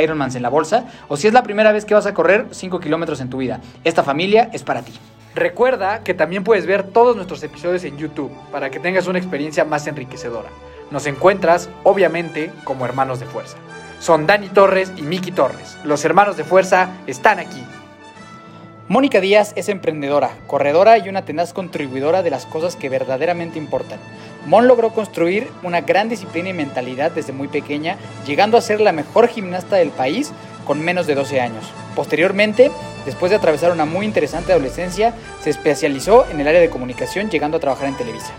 Ironmans en la bolsa o si es la primera vez que vas a correr 5 kilómetros en tu vida. Esta familia es para ti. Recuerda que también puedes ver todos nuestros episodios en YouTube para que tengas una experiencia más enriquecedora. Nos encuentras, obviamente, como hermanos de fuerza. Son Dani Torres y Miki Torres. Los hermanos de fuerza están aquí. Mónica Díaz es emprendedora, corredora y una tenaz contribuidora de las cosas que verdaderamente importan. Mon logró construir una gran disciplina y mentalidad desde muy pequeña, llegando a ser la mejor gimnasta del país con menos de 12 años. Posteriormente, después de atravesar una muy interesante adolescencia, se especializó en el área de comunicación, llegando a trabajar en Televisa.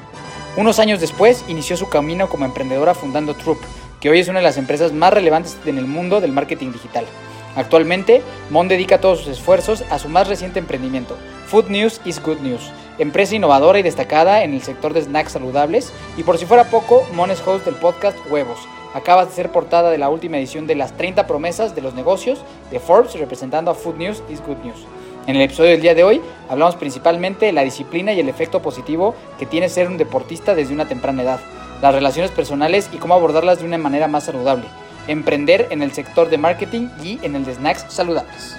Unos años después, inició su camino como emprendedora fundando Troop, que hoy es una de las empresas más relevantes en el mundo del marketing digital. Actualmente, Mon dedica todos sus esfuerzos a su más reciente emprendimiento, Food News is Good News, empresa innovadora y destacada en el sector de snacks saludables. Y por si fuera poco, Mon es host del podcast Huevos. Acabas de ser portada de la última edición de las 30 promesas de los negocios de Forbes representando a Food News is Good News. En el episodio del día de hoy hablamos principalmente de la disciplina y el efecto positivo que tiene ser un deportista desde una temprana edad, las relaciones personales y cómo abordarlas de una manera más saludable emprender en el sector de marketing y en el de snacks saludables.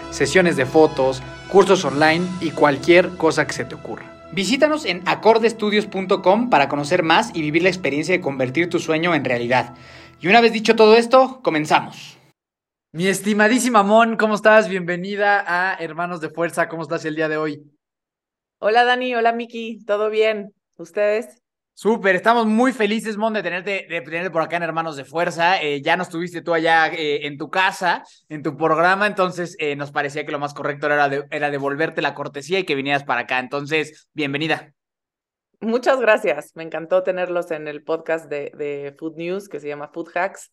sesiones de fotos, cursos online y cualquier cosa que se te ocurra. Visítanos en acordestudios.com para conocer más y vivir la experiencia de convertir tu sueño en realidad. Y una vez dicho todo esto, comenzamos. Mi estimadísima Mon, ¿cómo estás? Bienvenida a Hermanos de Fuerza. ¿Cómo estás el día de hoy? Hola Dani, hola Miki, ¿todo bien? ¿Ustedes? Súper, estamos muy felices, Mon, de tenerte, de tenerte por acá en Hermanos de Fuerza. Eh, ya nos tuviste tú allá eh, en tu casa, en tu programa, entonces eh, nos parecía que lo más correcto era, era devolverte la cortesía y que vinieras para acá. Entonces, bienvenida. Muchas gracias, me encantó tenerlos en el podcast de, de Food News que se llama Food Hacks.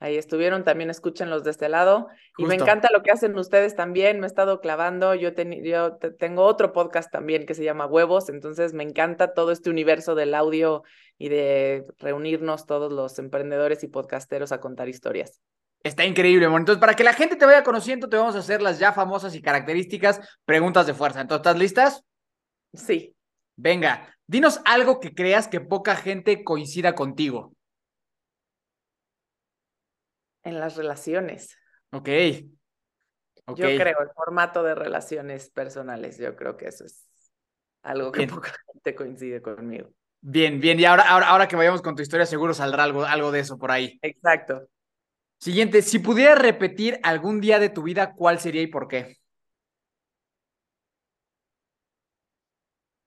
Ahí estuvieron, también escúchenlos de este lado. Y me encanta lo que hacen ustedes también, me he estado clavando, yo, yo tengo otro podcast también que se llama Huevos, entonces me encanta todo este universo del audio y de reunirnos todos los emprendedores y podcasteros a contar historias. Está increíble, bueno. Entonces, para que la gente te vaya conociendo, te vamos a hacer las ya famosas y características preguntas de fuerza. Entonces, ¿estás listas? Sí. Venga, dinos algo que creas que poca gente coincida contigo en las relaciones. Ok. Yo creo, el formato de relaciones personales, yo creo que eso es algo que poca gente coincide conmigo. Bien, bien. Y ahora, ahora, ahora que vayamos con tu historia, seguro saldrá algo, algo de eso por ahí. Exacto. Siguiente, si pudieras repetir algún día de tu vida, ¿cuál sería y por qué?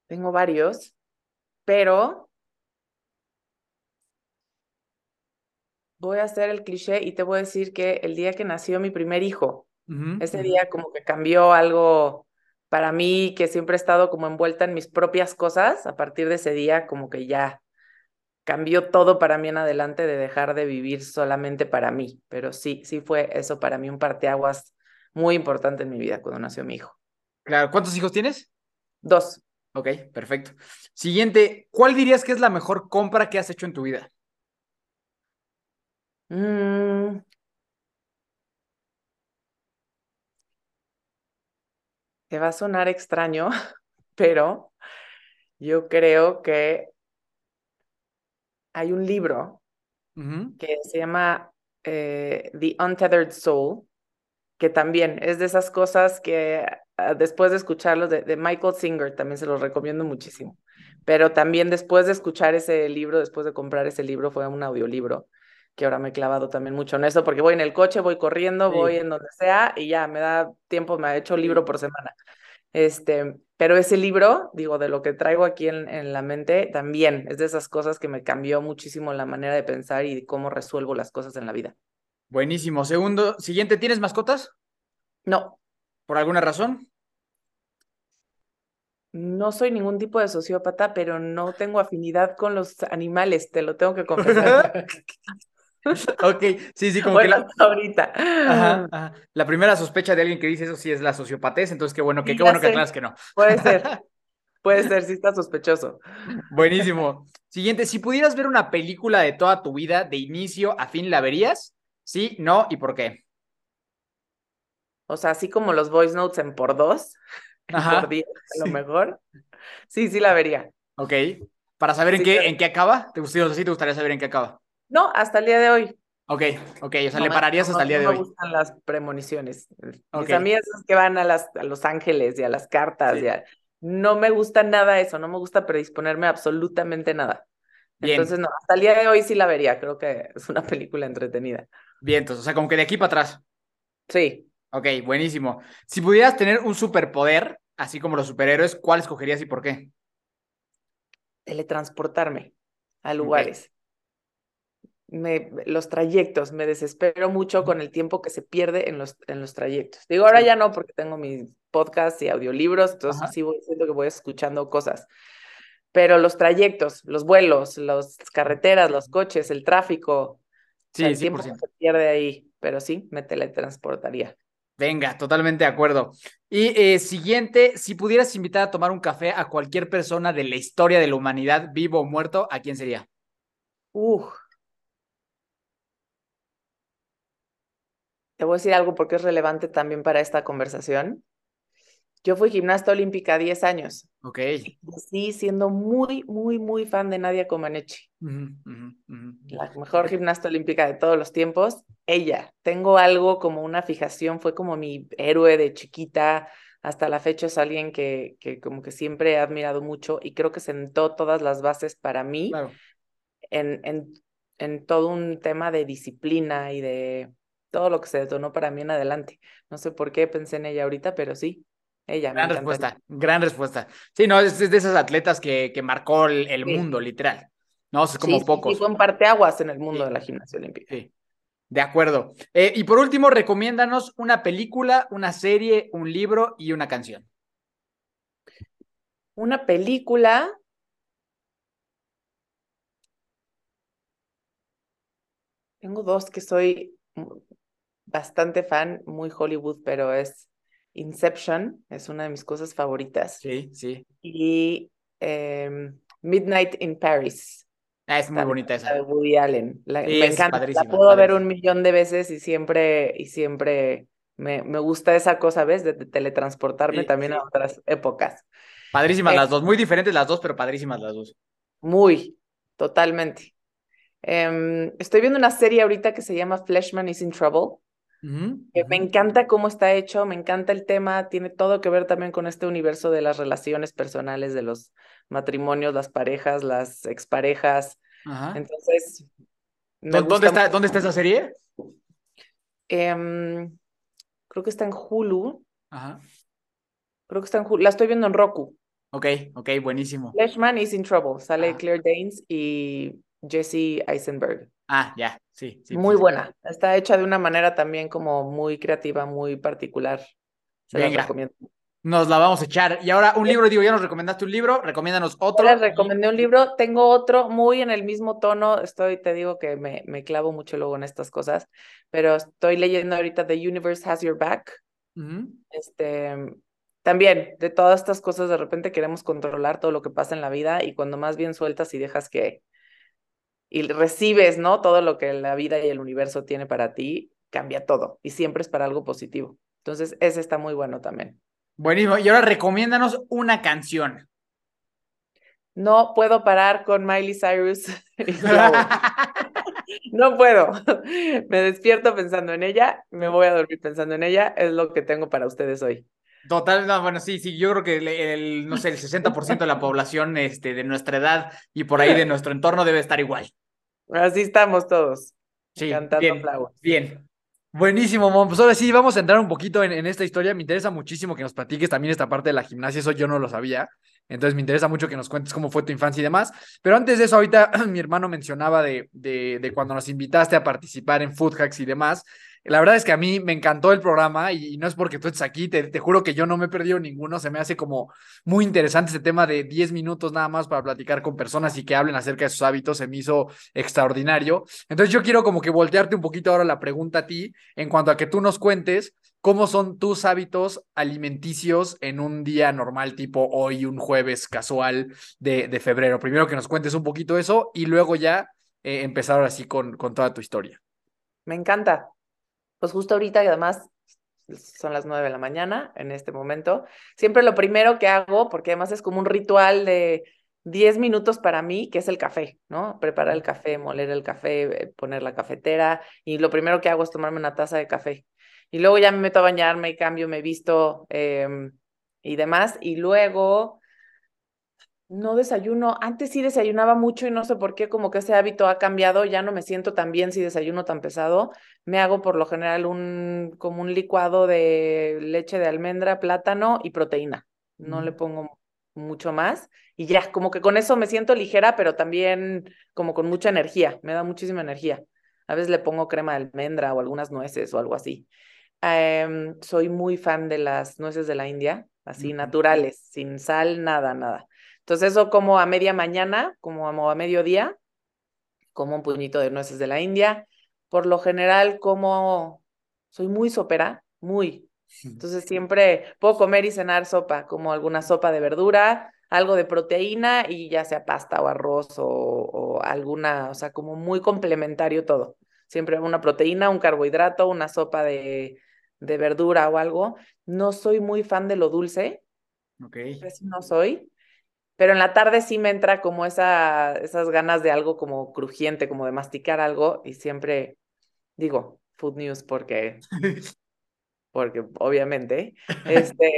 Tengo varios, pero voy a hacer el cliché y te voy a decir que el día que nació mi primer hijo, ese día como que cambió algo para mí que siempre he estado como envuelta en mis propias cosas, a partir de ese día como que ya cambió todo para mí en adelante de dejar de vivir solamente para mí, pero sí, sí fue eso para mí un parteaguas muy importante en mi vida cuando nació mi hijo. Claro, ¿cuántos hijos tienes? Dos. Ok, perfecto. Siguiente, ¿cuál dirías que es la mejor compra que has hecho en tu vida? Mm, te va a sonar extraño, pero yo creo que hay un libro que se llama eh, The Untethered Soul, que también es de esas cosas que ah, después de escucharlo de, de, Michael Singer, también se los recomiendo muchísimo, pero también después de escuchar ese libro, después de comprar ese libro, fue un audiolibro que ahora me he clavado también mucho en eso, porque voy en el coche, voy corriendo, voy en donde sea y ya me da tiempo, me ha hecho libro por semana. Este, pero ese libro, digo, de lo que traigo aquí en, en, la mente, también es de esas cosas que me cambió muchísimo la manera de pensar y cómo resuelvo las cosas en la vida. Buenísimo. Segundo, siguiente, ¿tienes mascotas? No. ¿Por alguna razón? No soy ningún tipo de sociópata, pero no tengo afinidad con los animales, te lo tengo que confesar. ok, sí, sí, como que la... ahorita. Ajá, La primera sospecha de alguien que dice eso sí es la sociopatez, entonces qué bueno que, qué bueno que aclaras que no. Puede ser, puede ser, sí está sospechoso. Buenísimo. Siguiente, si pudieras ver una película de toda tu vida, de inicio a fin, ¿la verías? Sí, no, ¿y por qué? O sea, así como los voice notes en por dos, por día, a lo mejor. Sí, sí la vería. Ok. ¿Para saber en, qué, en qué acaba? ¿Te gustaría, sí te gustaría saber en qué acaba? No, hasta el día de hoy. Ok, ok, o sea, le pararías hasta el día de hoy. No me gustan las premoniciones. Mis amigas que van a, las, a Los Ángeles y a las cartas, no me gusta nada eso, no me gusta predisponerme absolutamente nada. Entonces, no, hasta el día de hoy sí la vería, creo que es una película entretenida. Bien, entonces, o sea, como que de aquí para atrás. Sí. Ok, buenísimo. Si pudieras tener un superpoder, así como los superhéroes, ¿cuál escogerías y por qué? Teletransportarme a lugares me, los trayectos, me desespero mucho con el tiempo que se pierde en los, en los trayectos. Digo, ahora ya no, porque tengo mis podcasts y audiolibros, entonces sí voy, siento que voy escuchando cosas. Pero los trayectos, los vuelos, las carreteras, los coches, el tráfico, sí, el tiempo se pierde ahí, pero sí, me teletransportaría. Venga, totalmente de acuerdo. Y eh, siguiente, si pudieras invitar a tomar un café a cualquier persona de la historia de la humanidad, vivo o muerto, ¿a quién sería? Uf, Te voy a decir algo porque es relevante también para esta conversación. Yo fui gimnasta olímpica 10 años. Ok. Sí, siendo muy, muy, muy fan de Nadia Comaneci. La mejor gimnasta olímpica de todos los tiempos. Ella. Tengo algo como una fijación, fue como mi héroe de chiquita. Hasta la fecha es alguien que, que como que siempre he admirado mucho y creo que sentó todas las bases para mí en, en, en todo un tema de disciplina y de, todo lo que se detonó para mí en adelante. No sé por qué pensé en ella ahorita, pero sí, ella. Gran respuesta, gran respuesta. Sí, no, es, de esas atletas que, que marcó el, mundo, literal. No, es como pocos. Sí, fue un parteaguas en el mundo de la gimnasia olímpica. Sí. De acuerdo. Eh, y por último, recomiéndanos una película, una serie, un libro y una canción. Una película. Tengo dos que soy bastante fan, muy Hollywood, pero es Inception, es una de mis cosas favoritas. Sí, sí. Y em, Midnight in Paris. Ah, es muy bonita esa. de Woody Allen. me encanta. La puedo ver un millón de veces y siempre, y siempre me, me gusta esa cosa, ¿ves? De, teletransportarme también a otras épocas. Padrísimas las dos, muy diferentes las dos, pero padrísimas las dos. Muy, totalmente. Em, estoy viendo una serie ahorita que se llama Fleshman is in Trouble Me encanta cómo está hecho, me encanta el tema, tiene todo que ver también con este universo de las relaciones personales, de los matrimonios, las parejas, las exparejas. Entonces, ¿Dónde, está, ¿Dónde está esa serie? Em, creo que está en Hulu. Ajá. Creo que está en Hulu. La estoy viendo en Roku. Ok, ok, buenísimo. Fleshman is in trouble. Sale Claire Danes y Jesse Eisenberg. Ah, ya, sí, sí. Muy buena. Está hecha de una manera también como muy creativa, muy particular. Se la recomiendo. Nos la vamos a echar. Y ahora un libro, digo, ya nos recomendaste un libro, recomiéndanos otro. Les recomendé un libro, tengo otro muy en el mismo tono, estoy, te digo que me, me clavo mucho luego en estas cosas, pero estoy leyendo ahorita The Universe Has Your Back. Este, también, de todas estas cosas, de repente queremos controlar todo lo que pasa en la vida y cuando más bien sueltas y dejas que, y recibes, ¿no? Todo lo que la vida y el universo tiene para ti, cambia todo y siempre es para algo positivo. Entonces, ese está muy bueno también. Buenísimo. Y ahora recomiéndanos una canción. No puedo parar con Miley Cyrus. no puedo. Me despierto pensando en ella, me voy a dormir pensando en ella. Es lo que tengo para ustedes hoy. Total, no, bueno, sí, sí, yo creo que el, no sé, el 60% de la población este, de nuestra edad y por ahí de nuestro entorno debe estar igual. Así estamos todos. Sí, cantando bien, bien. Buenísimo, Mon. Pues ahora sí, vamos a entrar un poquito en, esta historia. Me interesa muchísimo que nos platiques también esta parte de la gimnasia, eso yo no lo sabía. Entonces me interesa mucho que nos cuentes cómo fue tu infancia y demás. Pero antes de eso, ahorita mi hermano mencionaba de, de, de cuando nos invitaste a participar en Food Hacks y demás. La verdad es que a mí me encantó el programa y, no es porque tú estés aquí, te, juro que yo no me he perdido ninguno, se me hace como muy interesante este tema de 10 minutos nada más para platicar con personas y que hablen acerca de sus hábitos, se me hizo extraordinario. Entonces yo quiero como que voltearte un poquito ahora la pregunta a ti en cuanto a que tú nos cuentes cómo son tus hábitos alimenticios en un día normal tipo hoy, un jueves casual de, de febrero. Primero que nos cuentes un poquito eso y luego ya eh, empezar así con, con toda tu historia. Me encanta pues justo ahorita y además son las nueve de la mañana en este momento, siempre lo primero que hago, porque además es como un ritual de diez minutos para mí, que es el café, ¿no? Preparar el café, moler el café, eh, poner la cafetera y lo primero que hago es tomarme una taza de café. Y luego ya me meto a bañarme y cambio, me visto em, y demás. Y luego no desayuno. Antes sí desayunaba mucho y no sé por qué, como que ese hábito ha cambiado. Ya no me siento tan bien si desayuno tan pesado. Me hago por lo general un como un licuado de leche de almendra, plátano y proteína. No le pongo mucho más y ya, como que con eso me siento ligera, pero también como con mucha energía. Me da muchísima energía. A veces le pongo crema de almendra o algunas nueces o algo así. Em, soy muy fan de las nueces de la India, así naturales, sin sal, nada, nada. Entonces eso como a media mañana, como a, mediodía, como un puñito de nueces de la India. Por lo general como soy muy sopera, muy. Entonces siempre puedo comer y cenar sopa, como alguna sopa de verdura, algo de proteína y ya sea pasta o arroz o, o alguna, o sea, como muy complementario todo. Siempre una proteína, un carbohidrato, una sopa de, de verdura o algo. No soy muy fan de lo dulce. Ok. no soy pero en la tarde sí me entra como esa, esas ganas de algo como crujiente, como de masticar algo y siempre digo food news porque, porque obviamente, este,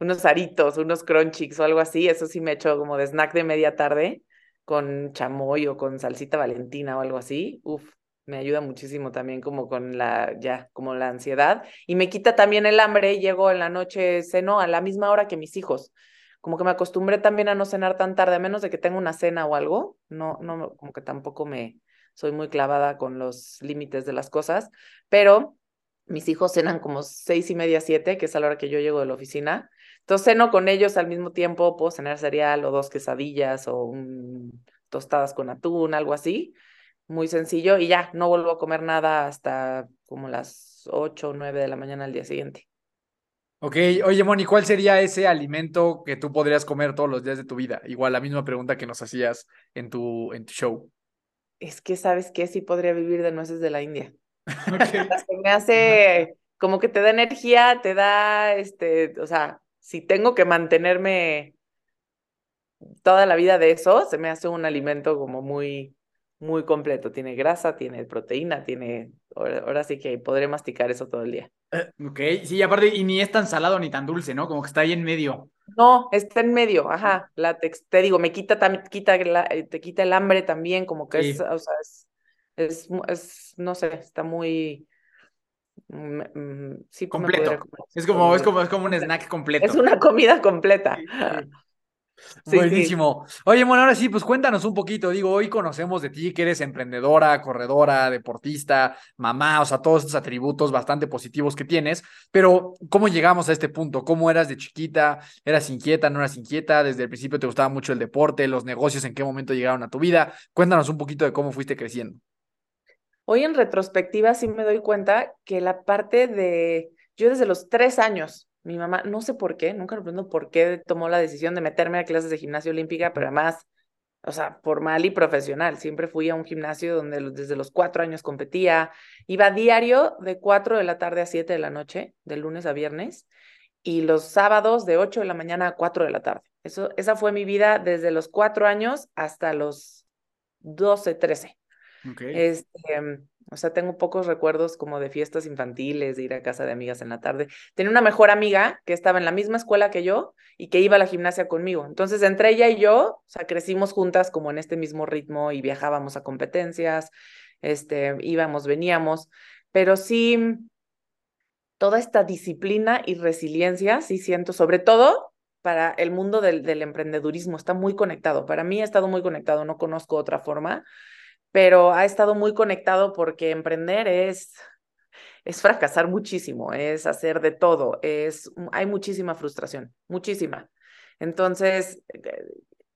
unos aritos, unos crunchies o algo así, eso sí me echo como de snack de media tarde con chamoy o con salsita valentina o algo así, uf, me ayuda muchísimo también como con la, ya, como la ansiedad y me quita también el hambre, llego en la noche, ceno a la misma hora que mis hijos como que me acostumbré también a no cenar tan tarde, a menos de que tenga una cena o algo, no, no, como que tampoco me soy muy clavada con los límites de las cosas, pero mis hijos cenan como seis y media, siete, que es a la hora que yo llego de la oficina. Entonces ceno con ellos al mismo tiempo, puedo cenar cereal o dos quesadillas o un, tostadas con atún, algo así, muy sencillo, y ya, no vuelvo a comer nada hasta como las ocho o nueve de la mañana al día siguiente. Ok, oye Moni, ¿cuál sería ese alimento que tú podrías comer todos los días de tu vida? Igual la misma pregunta que nos hacías en tu, en tu show. Es que sabes que sí podría vivir de nueces de la India. Okay. me hace como que te da energía, te da, este, o sea, si tengo que mantenerme toda la vida de eso, se me hace un alimento como muy, muy completo. Tiene grasa, tiene proteína, tiene ahora, sí que podré masticar eso todo el día. Ok, sí, aparte, y ni es tan salado ni tan dulce, ¿no? Como que está ahí en medio. No, está en medio, ajá. La te, digo, me quita, quita eh, te quita el hambre también, como que es, o sea, es, es, no sé, está muy... Mm, mm, sí, completo. Es como, es como, es como un snack completo. Es una comida completa. Buenísimo. Oye, bueno, ahora sí, pues cuéntanos un poquito. Digo, hoy conocemos de ti que eres emprendedora, corredora, deportista, mamá, o sea, todos estos atributos bastante positivos que tienes. Pero, ¿cómo llegamos a este punto? ¿Cómo eras de chiquita? ¿Eras inquieta? ¿No eras inquieta? ¿Desde el principio te gustaba mucho el deporte, los negocios? ¿En qué momento llegaron a tu vida? Cuéntanos un poquito de cómo fuiste creciendo. Hoy en retrospectiva sí me doy cuenta que la parte de, yo desde los tres años mi mamá, no sé por qué, nunca entiendo por qué tomó la decisión de meterme a clases de gimnasia olímpica, pero además, o sea, formal y profesional. Siempre fui a un gimnasio donde desde los cuatro años competía. Iba diario de cuatro de la tarde a siete de la noche, de lunes a viernes, y los sábados de ocho de la mañana a cuatro de la tarde. Eso, esa fue mi vida desde los cuatro años hasta los doce, trece. Este, o sea, tengo pocos recuerdos como de fiestas infantiles, de ir a casa de amigas en la tarde. Tenía una mejor amiga que estaba en la misma escuela que yo y que iba a la gimnasia conmigo. Entonces, entre ella y yo, o sea, crecimos juntas como en este mismo ritmo y viajábamos a competencias, este, íbamos, veníamos, pero sí, toda esta disciplina y resiliencia, sí siento, sobre todo para el mundo del, del emprendedurismo, está muy conectado. Para mí ha estado muy conectado, no conozco otra forma pero ha estado muy conectado porque emprender es, es fracasar muchísimo, es hacer de todo, es, hay muchísima frustración, muchísima. Entonces, eh,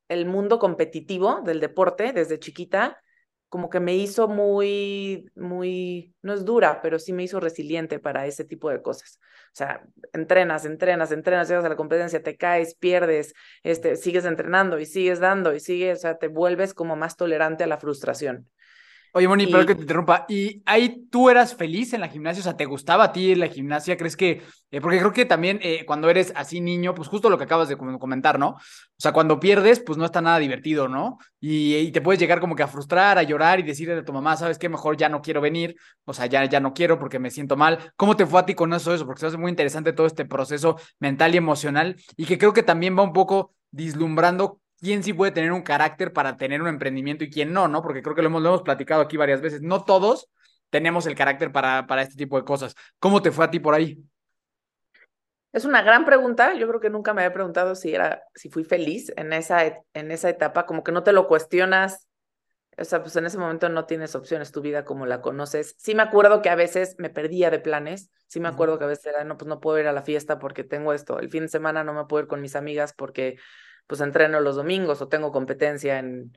el mundo competitivo del deporte desde chiquita, como que me hizo muy, muy, no es dura, pero sí me hizo resiliente para ese tipo de cosas. O sea, entrenas, entrenas, entrenas, llegas a la competencia, te caes, pierdes, este, sigues entrenando y sigues dando y sigues, o sea, te vuelves como más tolerante a la frustración. Oye, Moni, pero que te interrumpa. ¿Y ahí tú eras feliz en la gimnasia? O sea, ¿te gustaba a ti la gimnasia? ¿Crees que.? Eh, porque creo que también eh, cuando eres así niño, pues justo lo que acabas de comentar, ¿no? O sea, cuando pierdes, pues no está nada divertido, ¿no? Y, te puedes llegar como que a frustrar, a llorar y decirle a tu mamá, ¿sabes qué? Mejor ya no quiero venir. O sea, ya, ya no quiero porque me siento mal. ¿Cómo te fue a ti con eso? eso? Porque se hace muy interesante todo este proceso mental y emocional y que creo que también va un poco vislumbrando quién sí puede tener un carácter para tener un emprendimiento y quién no, ¿no? Porque creo que lo hemos, lo hemos platicado aquí varias veces. No todos tenemos el carácter para, para este tipo de cosas. ¿Cómo te fue a ti por ahí? Es una gran pregunta. Yo creo que nunca me había preguntado si era, si fui feliz en esa, en esa etapa, como que no te lo cuestionas. O sea, pues en ese momento no tienes opciones, tu vida como la conoces. Sí me acuerdo que a veces me perdía de planes. Sí me acuerdo que a veces era, no, pues no puedo ir a la fiesta porque tengo esto. El fin de semana no me puedo ir con mis amigas porque pues entreno los domingos o tengo competencia en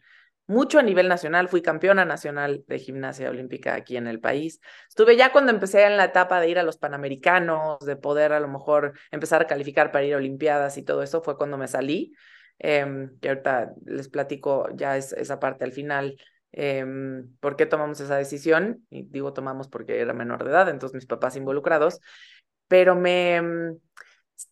mucho a nivel nacional, fui campeona nacional de gimnasia olímpica aquí en el país. Estuve ya cuando empecé en la etapa de ir a los Panamericanos, de poder a lo mejor empezar a calificar para ir a Olimpiadas y todo eso, fue cuando me salí, eh, que ahorita les platico ya es, esa parte al final. Eh, ¿Por qué tomamos esa decisión? Y digo tomamos porque era menor de edad, entonces mis papás involucrados, pero me em,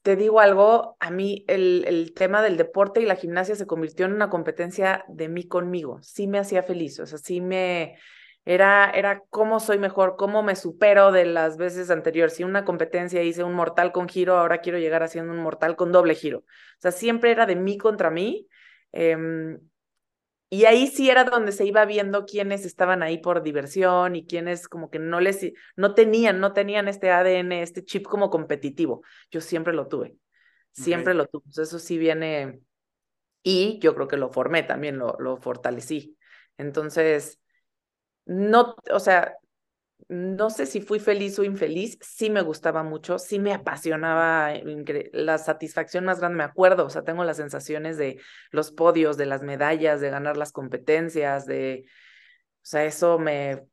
te digo algo, a mí el, el, tema del deporte y la gimnasia se convirtió en una competencia de mí conmigo. Sí me hacía feliz, o sea, sí me... Era, era cómo soy mejor, cómo me supero de las veces anteriores. Si una competencia hice un mortal con giro, ahora quiero llegar haciendo un mortal con doble giro. O sea, siempre era de mí contra mí. Eh, y ahí sí era donde se iba viendo quiénes estaban ahí por diversión y quiénes como que no les, no tenían, no tenían este ADN, este chip como competitivo. Yo siempre lo tuve, siempre lo tuve. Eso sí viene, y yo creo que lo formé también, lo, lo fortalecí. Entonces, no, o sea, no sé si fui feliz o infeliz, sí me gustaba mucho, sí me apasionaba, la satisfacción más grande me acuerdo, o sea, tengo las sensaciones de los podios, de las medallas, de ganar las competencias, de, o sea, eso me,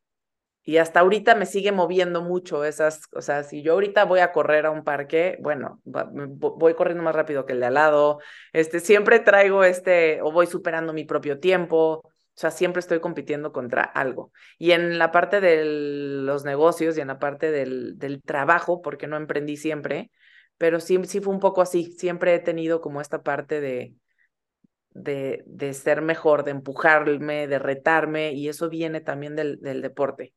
y hasta ahorita me sigue moviendo mucho esas, o sea, si yo ahorita voy a correr a un parque, bueno, voy corriendo más rápido que el de al lado, este, siempre traigo este, o voy superando mi propio tiempo, o sea, siempre estoy compitiendo contra algo. Y en la parte de los negocios y en la parte del, del trabajo, porque no emprendí siempre, pero sí, sí fue un poco así. Siempre he tenido como esta parte de, de, de ser mejor, de empujarme, de retarme, y eso viene también del, del deporte.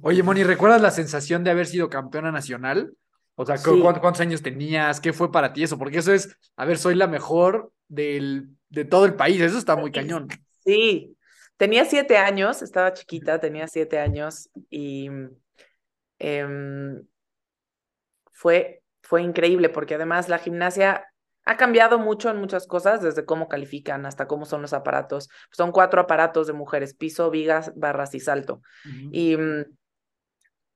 Oye, Moni, ¿recuerdas la sensación de haber sido campeona nacional? O sea, ¿cuántos, años tenías? ¿Qué fue para ti eso? Porque eso es, a ver, soy la mejor del, de todo el país, eso está muy cañón. Sí, tenía siete años, estaba chiquita, tenía siete años y em, fue, fue increíble porque además la gimnasia ha cambiado mucho en muchas cosas, desde cómo califican hasta cómo son los aparatos. Son cuatro aparatos de mujeres, piso, vigas, barras y salto. Y mm,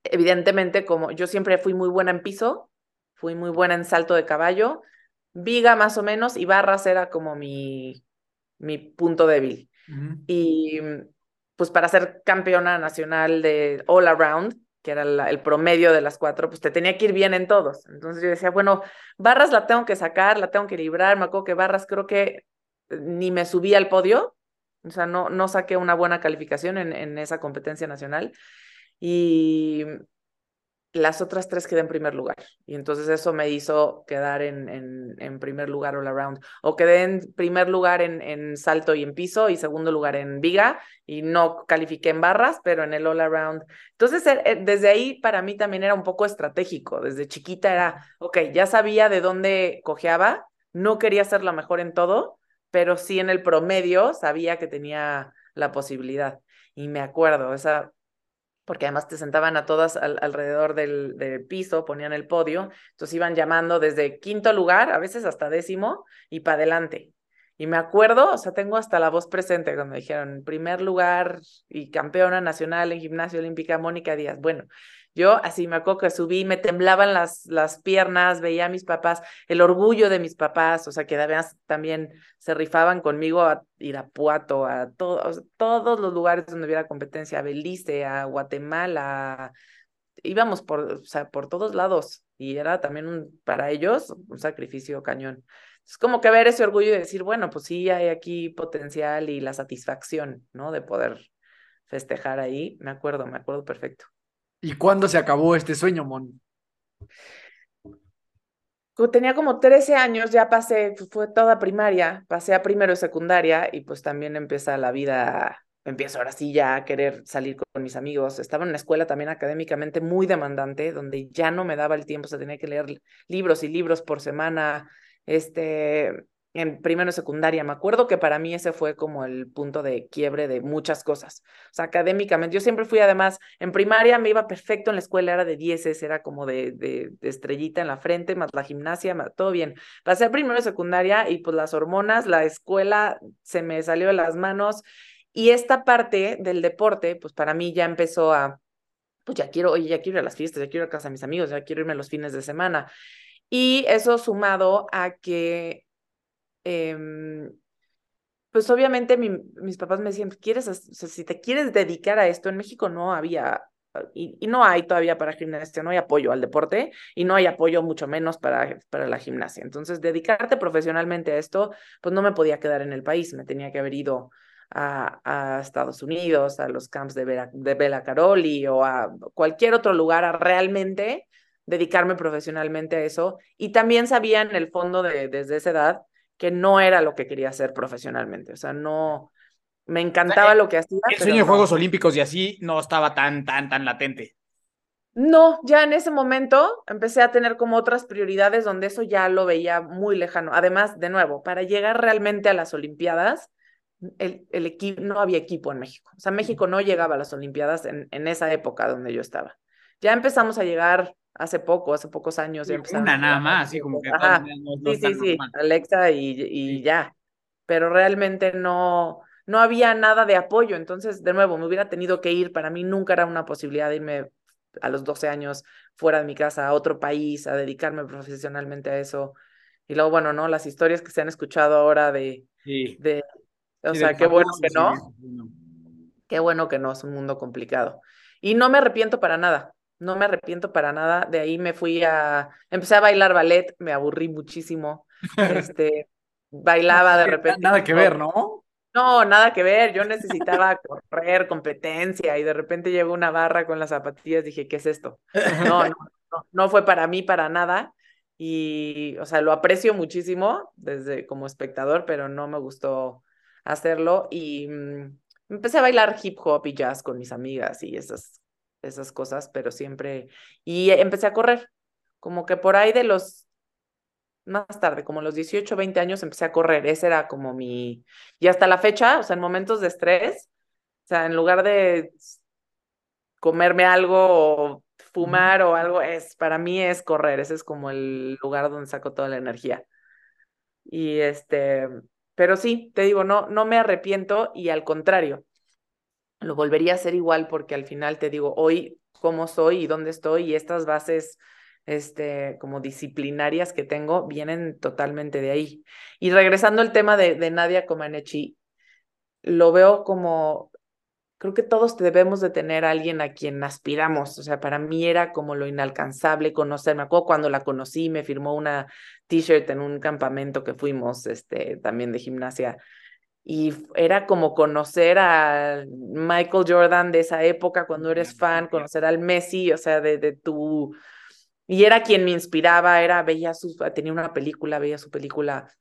evidentemente, como yo siempre fui muy buena en piso, fui muy buena en salto de caballo, viga más o menos y barras era como mi, mi punto débil. Y pues para ser campeona nacional de all around, que era el promedio de las cuatro, pues te tenía que ir bien en todos. Entonces yo decía, bueno, barras la tengo que sacar, la tengo que librar, me acuerdo que barras creo que ni me subí al podio, o sea, no, no saqué una buena calificación en, en esa competencia nacional. Y las otras tres quedé en primer lugar. Y entonces eso me hizo quedar en, en, en primer lugar all around. O quedé en primer lugar en, en, salto y en piso y segundo lugar en viga y no califiqué en barras, pero en el all around. Entonces eh, eh, desde ahí para mí también era un poco estratégico. Desde chiquita era, ok, ya sabía de dónde cojeaba, no quería ser la mejor en todo, pero sí en el promedio sabía que tenía la posibilidad. Y me acuerdo, esa porque además te sentaban a todas alrededor del, del, piso, ponían el podio, entonces iban llamando desde quinto lugar, a veces hasta décimo, y para adelante. Y me acuerdo, o sea, tengo hasta la voz presente cuando dijeron primer lugar y campeona nacional en gimnasia olímpica, Mónica Díaz. Bueno, yo así me acuerdo que subí, me temblaban las, las piernas, veía a mis papás, el orgullo de mis papás, o sea, que además también se rifaban conmigo a Irapuato, a todos, todos los lugares donde hubiera competencia, a Belice, a Guatemala, íbamos por, o sea, por todos lados y era también un, para ellos un sacrificio cañón. Es como que ver ese orgullo y decir, bueno, pues sí, hay aquí potencial y la satisfacción, ¿no? De poder festejar ahí. Me acuerdo, me acuerdo perfecto. ¿Y cuándo se acabó este sueño, Mon? Tenía como 13 años, ya pasé, fue toda primaria, pasé a primero y secundaria y pues también empieza la vida, empiezo ahora sí ya a querer salir con mis amigos. Estaba en una escuela también académicamente muy demandante, donde ya no me daba el tiempo, se tenía que leer libros y libros por semana, este, en primero secundaria. Me acuerdo que para mí ese fue como el punto de quiebre de muchas cosas. O sea, académicamente, yo siempre fui además, en primaria me iba perfecto en la escuela, era de dieces, era como de, de, estrellita en la frente, más la gimnasia, todo bien. Pasé a primero secundaria y pues las hormonas, la escuela se me salió de las manos y esta parte del deporte, pues para mí ya empezó a, pues ya quiero, oye, ya quiero ir a las fiestas, ya quiero ir a casa de mis amigos, ya quiero irme los fines de semana. Y eso sumado a que Em, pues obviamente mis papás me decían, ¿quieres, si te quieres dedicar a esto, en México no había, y, no hay todavía para gimnasia, no hay apoyo al deporte y no hay apoyo mucho menos para, para la gimnasia. Entonces, dedicarte profesionalmente a esto, pues no me podía quedar en el país, me tenía que haber ido a, a Estados Unidos, a los camps de, Bela, de Bela Caroli o a cualquier otro lugar a realmente dedicarme profesionalmente a eso. Y también sabía en el fondo de, desde esa edad que no era lo que quería hacer profesionalmente. O sea, no, me encantaba lo que hacía. El sueño de Juegos Olímpicos y así no estaba tan, tan, tan latente. No, ya en ese momento empecé a tener como otras prioridades donde eso ya lo veía muy lejano. Además, de nuevo, para llegar realmente a las Olimpiadas, el, el equipo, no había equipo en México. O sea, México no llegaba a las Olimpiadas en, en esa época donde yo estaba. Ya empezamos a llegar hace poco, hace pocos años. Ya una nada más, sí, como que sí, sí, sí, Alexa y, y ya, pero realmente no, no había nada de apoyo, entonces, de nuevo, me hubiera tenido que ir, para mí nunca era una posibilidad de irme a los 12 años fuera de mi casa a otro país, a dedicarme profesionalmente a eso. Y luego, bueno, ¿no? Las historias que se han escuchado ahora de, de o sea, qué bueno que no. Qué bueno que no, es un mundo complicado. Y no me arrepiento para nada no me arrepiento para nada. De ahí me fui a, empecé a bailar ballet, me aburrí muchísimo. Este, bailaba de repente. Nada que ver, ¿no? No, nada que ver. Yo necesitaba correr, competencia, y de repente llegó una barra con las zapatillas. Dije, ¿qué es esto? No, no, no, no fue para mí para nada. Y, o sea, lo aprecio muchísimo desde como espectador, pero no me gustó hacerlo. Y mm, empecé a bailar hip hop y jazz con mis amigas y esas esas cosas, pero siempre, y empecé a correr, como que por ahí de los, más tarde, como los 18, 20 años, empecé a correr, ese era como mi, y hasta la fecha, o sea, en momentos de estrés, o sea, en lugar de comerme algo o fumar o algo, es, para mí es correr, ese es como el lugar donde saco toda la energía. Y este, pero sí, te digo, no, no me arrepiento y al contrario, lo volvería a hacer igual porque al final te digo, hoy cómo soy y dónde estoy y estas bases este, como disciplinarias que tengo vienen totalmente de ahí. Y regresando al tema de, de Nadia Comaneci, lo veo como, creo que todos debemos de tener a alguien a quien aspiramos, o sea, para mí era como lo inalcanzable conocer, me acuerdo cuando la conocí, me firmó una t-shirt en un campamento que fuimos, este, también de gimnasia, y era como conocer a Michael Jordan de esa época cuando eres fan, conocer al Messi, o sea, de, de tu... Y era quien me inspiraba, era, veía su, tenía una película, veía su película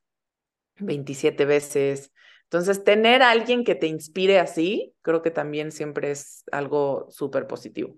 27 veces. Entonces, tener a alguien que te inspire así, creo que también siempre es algo súper positivo.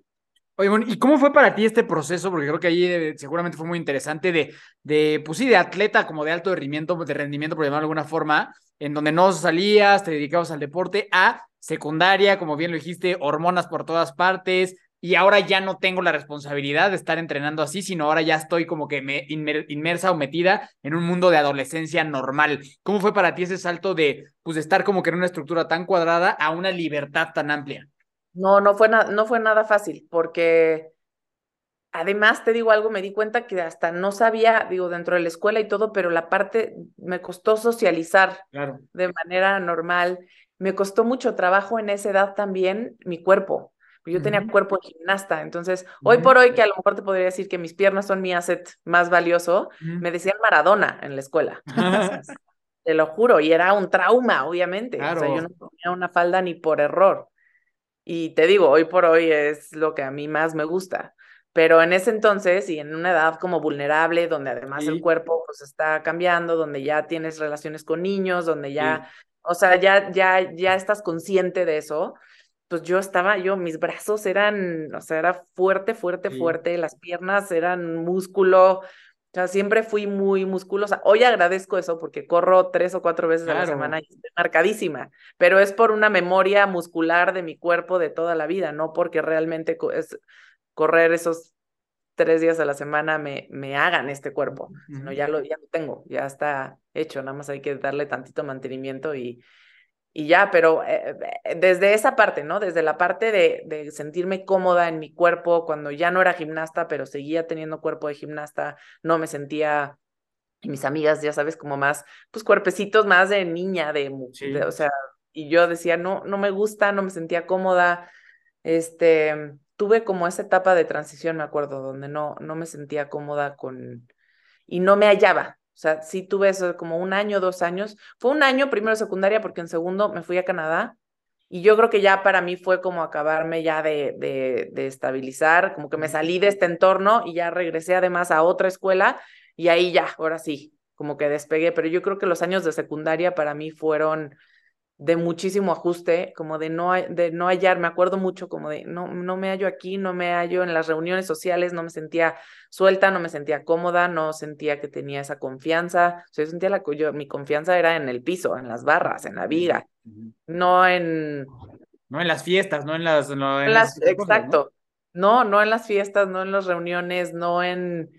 Oye, ¿y cómo fue para ti este proceso? Porque creo que ahí eh, seguramente fue muy interesante de, de, pues sí, de atleta como de alto rendimiento, de rendimiento, por llamarlo de alguna forma, en donde no salías, te dedicabas al deporte, a secundaria, como bien lo dijiste, hormonas por todas partes, y ahora ya no tengo la responsabilidad de estar entrenando así, sino ahora ya estoy como que me inmersa o metida en un mundo de adolescencia normal. ¿Cómo fue para ti ese salto de, pues, de estar como que en una estructura tan cuadrada a una libertad tan amplia? No, no fue, no fue nada fácil, porque además, te digo algo, me di cuenta que hasta no sabía, digo, dentro de la escuela y todo, pero la parte me costó socializar de manera normal. Me costó mucho trabajo en esa edad también mi cuerpo. Yo tenía cuerpo de gimnasta, entonces hoy por hoy, que a lo mejor te podría decir que mis piernas son mi asset más valioso, me decían Maradona en la escuela. te lo juro, y era un trauma, obviamente. O sea, yo no ponía una falda ni por error. Y te digo, hoy por hoy es lo que a mí más me gusta. Pero en ese entonces y en una edad como vulnerable, donde además el cuerpo pues está cambiando, donde ya tienes relaciones con niños, donde ya, o sea, ya, ya, ya estás consciente de eso, pues yo estaba, yo, mis brazos eran, o sea, era fuerte, fuerte, fuerte, las piernas eran músculo, o sea, siempre fui muy musculosa. Hoy agradezco eso porque corro tres o cuatro veces a la semana y estoy marcadísima, pero es por una memoria muscular de mi cuerpo de toda la vida, no porque realmente es, correr esos tres días a la semana me, me hagan este cuerpo, sino ya lo, ya lo tengo, ya está hecho, nada más hay que darle tantito mantenimiento y, y ya, pero eh, eh, desde esa parte, ¿no? Desde la parte de, de, sentirme cómoda en mi cuerpo, cuando ya no era gimnasta, pero seguía teniendo cuerpo de gimnasta, no me sentía, y mis amigas, ya sabes, como más, pues cuerpecitos más de niña, de, de, o sea, y yo decía, no, no me gusta, no me sentía cómoda, este, tuve como esa etapa de transición, me acuerdo, donde no, no me sentía cómoda con, y no me hallaba. O sea, sí tuve eso como un año, dos años. Fue un año primero secundaria porque en segundo me fui a Canadá y yo creo que ya para mí fue como acabarme ya de, de, de estabilizar, como que me salí de este entorno y ya regresé además a otra escuela y ahí ya, ahora sí, como que despegué, pero yo creo que los años de secundaria para mí fueron de muchísimo ajuste, como de no, de no hallar, me acuerdo mucho como de no, no me hallo aquí, no me hallo en las reuniones sociales, no me sentía suelta, no me sentía cómoda, no sentía que tenía esa confianza, o sea, yo sentía la, yo, mi confianza era en el piso, en las barras, en la viga, no en... No en las fiestas, no en las... No en las, exacto, ¿no? ¿no? en las fiestas, no en las reuniones, no en...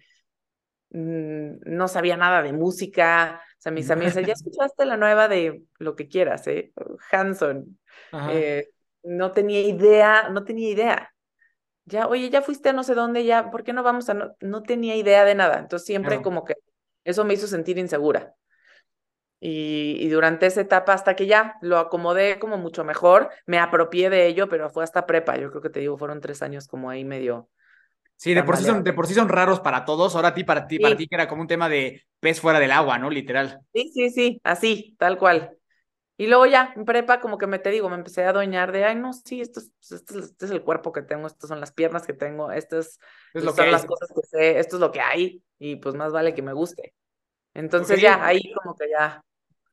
Mm, no sabía nada de música, sea, mis amigas, ya escuchaste la nueva de lo que quieras, ¿eh? Hanson. Eh, no tenía idea, no tenía idea. Ya, oye, ya fuiste a no sé dónde, ya, ¿por qué no vamos a no? No tenía idea de nada. Entonces siempre como que eso me hizo sentir insegura. Y, y, durante esa etapa, hasta que ya lo acomodé como mucho mejor, me apropié de ello, pero fue hasta prepa. Yo creo que te digo, fueron tres años como ahí medio, Sí, de por sí, son, de por sí son raros para todos. Ahora a ti, para ti, para ti que era como un tema de pez fuera del agua, ¿no? Literal. Sí, sí, sí, así, tal cual. Y luego ya, en prepa, como que me te digo, me empecé a adueñar de, ay, no, sí, esto es, esto, este es el cuerpo que tengo, estas son las piernas que tengo, estas es son las cosas que sé, esto es lo que hay, y pues más vale que me guste. Entonces ya, ahí como que ya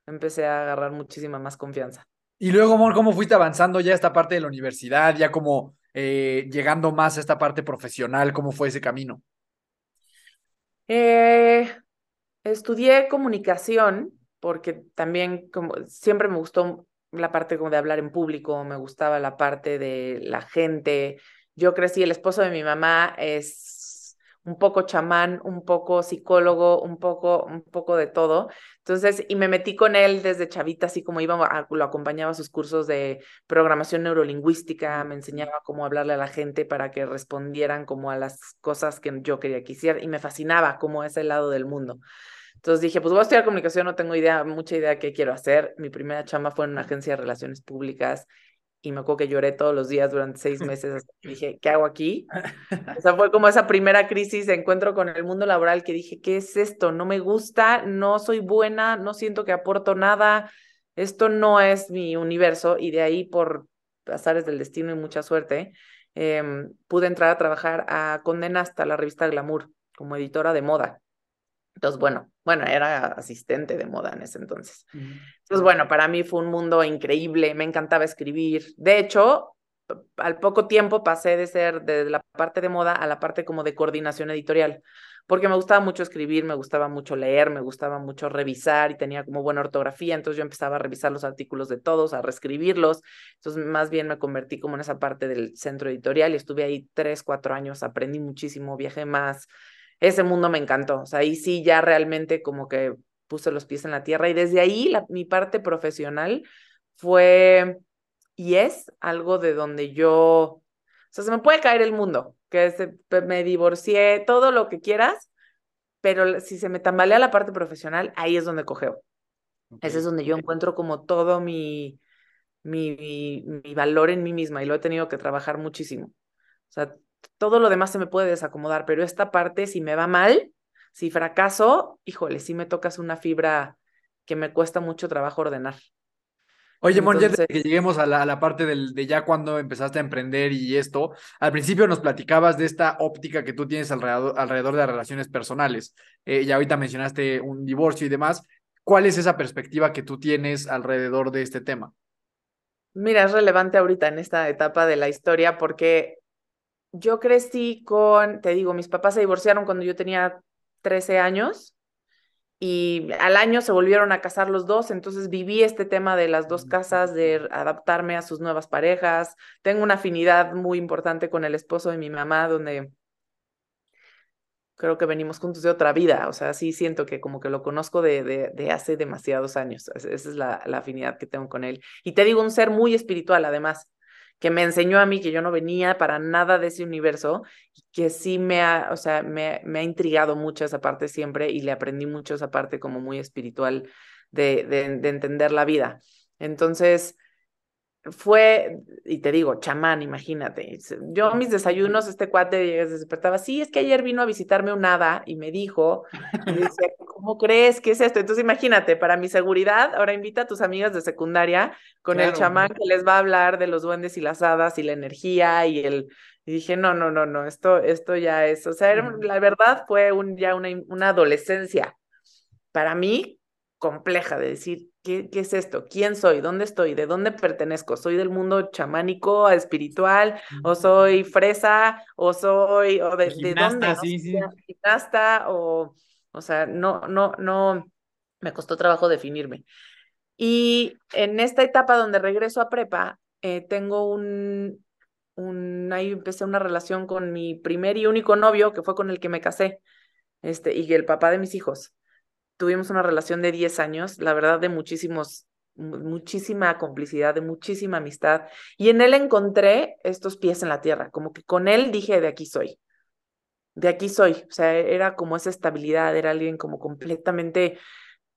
empecé a agarrar muchísima más confianza. Y luego, amor, ¿cómo fuiste avanzando ya esta parte de la universidad? Ya como eh, llegando más a esta parte profesional? ¿Cómo fue ese camino? Eh, estudié comunicación porque también como siempre me gustó la parte como de hablar en público, me gustaba la parte de la gente. Yo crecí, el esposo de mi mamá es un poco chamán, un poco psicólogo, un poco, un poco de todo. Entonces, y me metí con él desde chavita, así como iba, a, lo acompañaba a sus cursos de programación neurolingüística, me enseñaba cómo hablarle a la gente para que respondieran como a las cosas que yo quería que hiciera y me fascinaba como ese lado del mundo. Entonces dije, pues voy a estudiar comunicación, no tengo idea, mucha idea de qué quiero hacer. Mi primera chamba fue en una agencia de relaciones públicas y me acuerdo que lloré todos los días durante seis meses. dije, ¿qué hago aquí? O sea, fue como esa primera crisis de encuentro con el mundo laboral que dije, ¿qué es esto? No me gusta, no soy buena, no siento que aporto nada, esto no es mi universo. Y de ahí, por azares del destino y mucha suerte, em, pude entrar a trabajar a Condena hasta la revista Glamour como editora de moda. Entonces, bueno, bueno, era asistente de moda en ese entonces. Entonces, bueno, para mí fue un mundo increíble, me encantaba escribir. De hecho, al poco tiempo pasé de ser de la parte de moda a la parte como de coordinación editorial, porque me gustaba mucho escribir, me gustaba mucho leer, me gustaba mucho revisar y tenía como buena ortografía, entonces yo empezaba a revisar los artículos de todos, a reescribirlos, entonces más bien me convertí como en esa parte del centro editorial y estuve ahí tres, cuatro años, aprendí muchísimo, viajé más, ese mundo me encantó. O sea, ahí sí ya realmente como que puse los pies en la tierra y desde ahí la, mi parte profesional fue y es algo de donde yo, o sea, se me puede caer el mundo, que se, me divorcié, todo lo que quieras, pero si se me tambalea la parte profesional, ahí es donde cogeo. Ese es donde yo encuentro como todo mi, mi, mi valor en mí misma y lo he tenido que trabajar muchísimo. O sea, todo lo demás se me puede desacomodar, pero esta parte, si me va mal, si fracaso, híjole, sí me tocas una fibra que me cuesta mucho trabajo ordenar. Oye, Mon, ya que lleguemos a la, parte del, de ya cuando empezaste a emprender y esto, al principio nos platicabas de esta óptica que tú tienes alrededor, alrededor de las relaciones personales. Eh, y ahorita mencionaste un divorcio y demás. ¿Cuál es esa perspectiva que tú tienes alrededor de este tema? Mira, es relevante ahorita en esta etapa de la historia porque yo crecí con, te digo, mis papás se divorciaron cuando yo tenía 13 años y al año se volvieron a casar los dos, entonces viví este tema de las dos casas, de adaptarme a sus nuevas parejas. Tengo una afinidad muy importante con el esposo de mi mamá, donde creo que venimos juntos de otra vida, o sea, sí siento que como que lo conozco de, de, hace demasiados años, esa es la, la afinidad que tengo con él. Y te digo, un ser muy espiritual además que me enseñó a mí que yo no venía para nada de ese universo que sí me ha, o sea, me, me ha intrigado mucho esa parte siempre y le aprendí mucho esa parte como muy espiritual de, de, de entender la vida. Entonces, fue, y te digo, chamán, imagínate. Yo mis desayunos, este cuate se despertaba, sí, es que ayer vino a visitarme un hada y me dijo, y decía, ¿cómo crees que es esto? Entonces imagínate, para mi seguridad, ahora invita a tus amigas de secundaria con el chamán que les va a hablar de los duendes y las hadas y la energía y el... Y dije, no, no, no, no, esto, esto ya es, o sea, la verdad fue un, ya una, una adolescencia para mí compleja de decir, ¿qué, ¿qué, es esto? ¿Quién soy? ¿Dónde estoy? ¿De dónde pertenezco? ¿Soy del mundo chamánico, espiritual? ¿O soy fresa? ¿O soy, o de, de dónde? Sí, sí. Gimnasta, o, o sea, no, no, no, me costó trabajo definirme. Y en esta etapa donde regreso a prepa, eh, tengo un, un, ahí empecé una relación con mi primer y único novio, que fue con el que me casé, este, y el papá de mis hijos tuvimos una relación de 10 años, la verdad de muchísimos, muchísima complicidad, de muchísima amistad. Y en él encontré estos pies en la tierra, como que con él dije, de aquí soy, de aquí soy. O sea, era como esa estabilidad, era alguien como completamente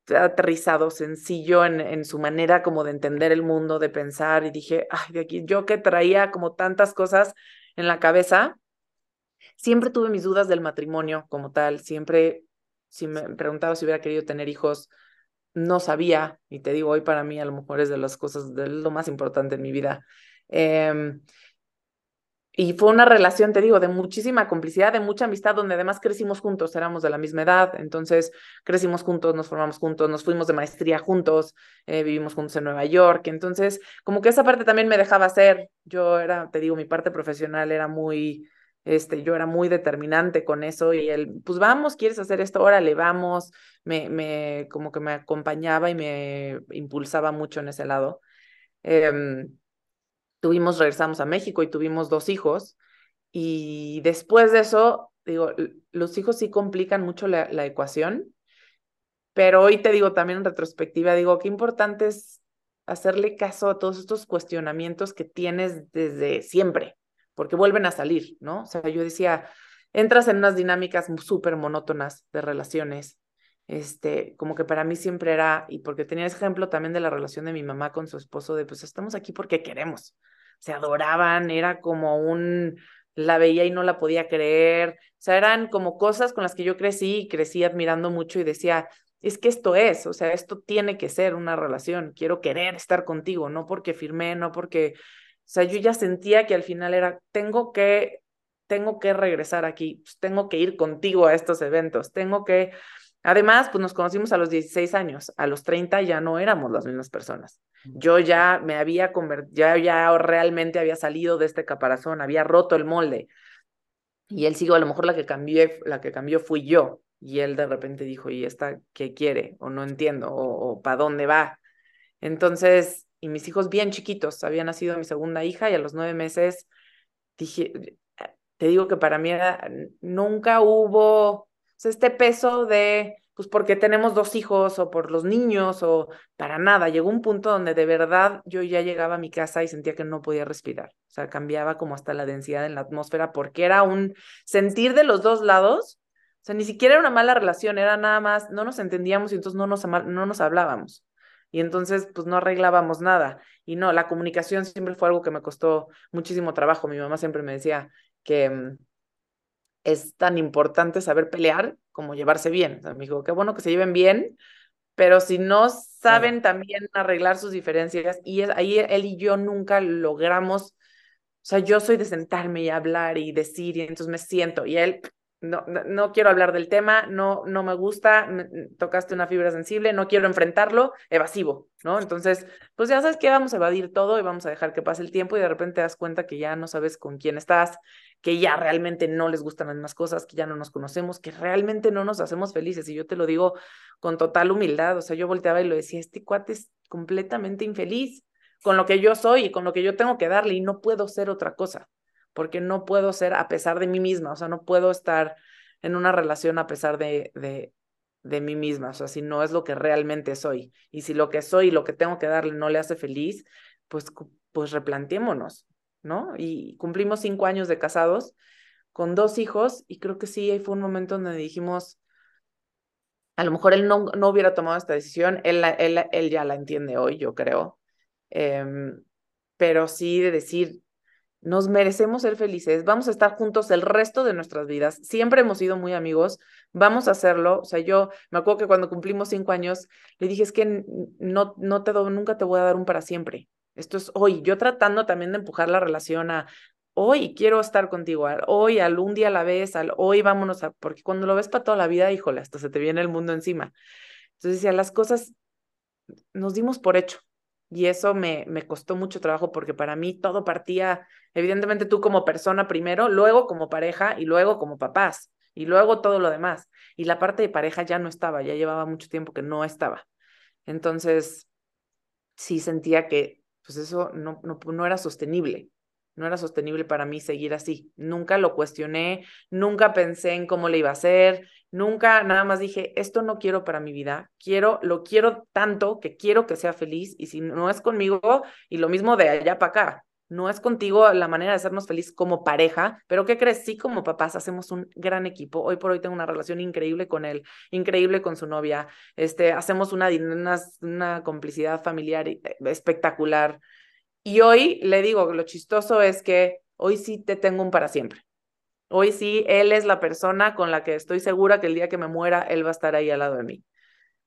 aterrizado, sencillo en, en su manera como de entender el mundo, de pensar. Y dije, de aquí, yo que traía como tantas cosas en la cabeza, siempre tuve mis dudas del matrimonio como tal, siempre si me preguntaba si hubiera querido tener hijos, no sabía, y te digo, hoy para mí a lo mejor es de las cosas, de lo más importante en mi vida. Em, y fue una relación, te digo, de muchísima complicidad, de mucha amistad, donde además crecimos juntos, éramos de la misma edad, entonces crecimos juntos, nos formamos juntos, nos fuimos de maestría juntos, eh, vivimos juntos en Nueva York, entonces como que esa parte también me dejaba hacer, yo era, te digo, mi parte profesional era muy, este, yo era muy determinante con eso y él, pues vamos, ¿quieres hacer esto? Órale, vamos, me, me, como que me acompañaba y me impulsaba mucho en ese lado. Eh, tuvimos, regresamos a México y tuvimos dos hijos. Y después de eso, digo, los hijos sí complican mucho la, la ecuación, pero hoy te digo también en retrospectiva, digo, qué importante es hacerle caso a todos estos cuestionamientos que tienes desde siempre, porque vuelven a salir, ¿no? O sea, yo decía, entras en unas dinámicas súper monótonas de relaciones, este, como que para mí siempre era, y porque tenía ejemplo también de la relación de mi mamá con su esposo, de pues estamos aquí porque queremos, se adoraban, era como un, la veía y no la podía creer, o sea, eran como cosas con las que yo crecí y crecí admirando mucho y decía, es que esto es, o sea, esto tiene que ser una relación, quiero querer estar contigo, no porque firmé, no porque, o sea, yo ya sentía que al final era, tengo que, tengo que regresar aquí, pues, tengo que ir contigo a estos eventos, tengo que, Además, pues nos conocimos a los 16 años, a los 30 ya no éramos las mismas personas. Yo ya me había convertido, ya, ya realmente había salido de este caparazón, había roto el molde. Y él sigo, a lo mejor la que cambié, la que cambió fui yo. Y él de repente dijo, ¿y esta qué quiere? O no entiendo, o, o ¿para dónde va? Entonces, y mis hijos bien chiquitos, había nacido mi segunda hija y a los nueve meses dije, te digo que para mí nunca hubo este peso de, pues porque tenemos dos hijos o por los niños o para nada, llegó un punto donde de verdad yo ya llegaba a mi casa y sentía que no podía respirar, o sea, cambiaba como hasta la densidad en la atmósfera porque era un sentir de los dos lados, o sea, ni siquiera era una mala relación, era nada más, no nos entendíamos y entonces no nos, no nos hablábamos. Y entonces, pues no arreglábamos nada. Y no, la comunicación siempre fue algo que me costó muchísimo trabajo. Mi mamá siempre me decía que, mm, es tan importante saber pelear como llevarse bien. O sea, me dijo, qué bueno que se lleven bien, pero si no saben también arreglar sus diferencias, y ahí él y yo nunca logramos, o sea, yo soy de sentarme y hablar y decir, y entonces me siento, y él no, no, quiero hablar del tema, no, no me gusta, tocaste una fibra sensible, no quiero enfrentarlo, evasivo, ¿no? Entonces, pues ya sabes que vamos a evadir todo y vamos a dejar que pase el tiempo y de repente te das cuenta que ya no sabes con quién estás, que ya realmente no les gustan las mismas cosas, que ya no nos conocemos, que realmente no nos hacemos felices. Y yo te lo digo con total humildad, o sea, yo volteaba y lo decía, este cuate es completamente infeliz con lo que yo soy y con lo que yo tengo que darle y no puedo ser otra cosa porque no puedo ser a pesar de mí misma, o sea, no puedo estar en una relación a pesar de, de, mí misma, o sea, si no es lo que realmente soy. Y si lo que soy y lo que tengo que darle no le hace feliz, pues, pues replanteémonos, ¿no? Y cumplimos cinco años de casados con dos hijos y creo que sí, ahí fue un momento donde dijimos, a lo mejor él no, no hubiera tomado esta decisión, él, él, él ya la entiende hoy, yo creo, em, pero sí de decir, nos merecemos ser felices, vamos a estar juntos el resto de nuestras vidas, siempre hemos sido muy amigos, vamos a hacerlo, o sea, yo me acuerdo que cuando cumplimos cinco años, le dije, es que no, no te doy, nunca te voy a dar un para siempre, esto es hoy, yo tratando también de empujar la relación a, hoy quiero estar contigo, hoy, al un día a la vez, al hoy vámonos a, porque cuando lo ves para toda la vida, híjole, hasta se te viene el mundo encima. Entonces decía, las cosas nos dimos por hecho, y eso me, me costó mucho trabajo porque para mí todo partía, evidentemente tú como persona primero, luego como pareja y luego como papás y luego todo lo demás. Y la parte de pareja ya no estaba, ya llevaba mucho tiempo que no estaba. Entonces, sí sentía que pues eso no, no, no era sostenible no era sostenible para mí seguir así. Nunca lo cuestioné, nunca pensé en cómo le iba a hacer, nunca nada más dije, esto no quiero para mi vida, quiero, lo quiero tanto que quiero que sea feliz y si no es conmigo, y lo mismo de allá para acá, no es contigo la manera de hacernos feliz como pareja, pero ¿qué crees? Sí, como papás hacemos un gran equipo. Hoy por hoy tengo una relación increíble con él, increíble con su novia. Este, hacemos una, una, una complicidad familiar eh, espectacular. Y hoy le digo, lo chistoso es que hoy sí te tengo un para siempre. Hoy sí, él es la persona con la que estoy segura que el día que me muera, él va a estar ahí al lado de mí.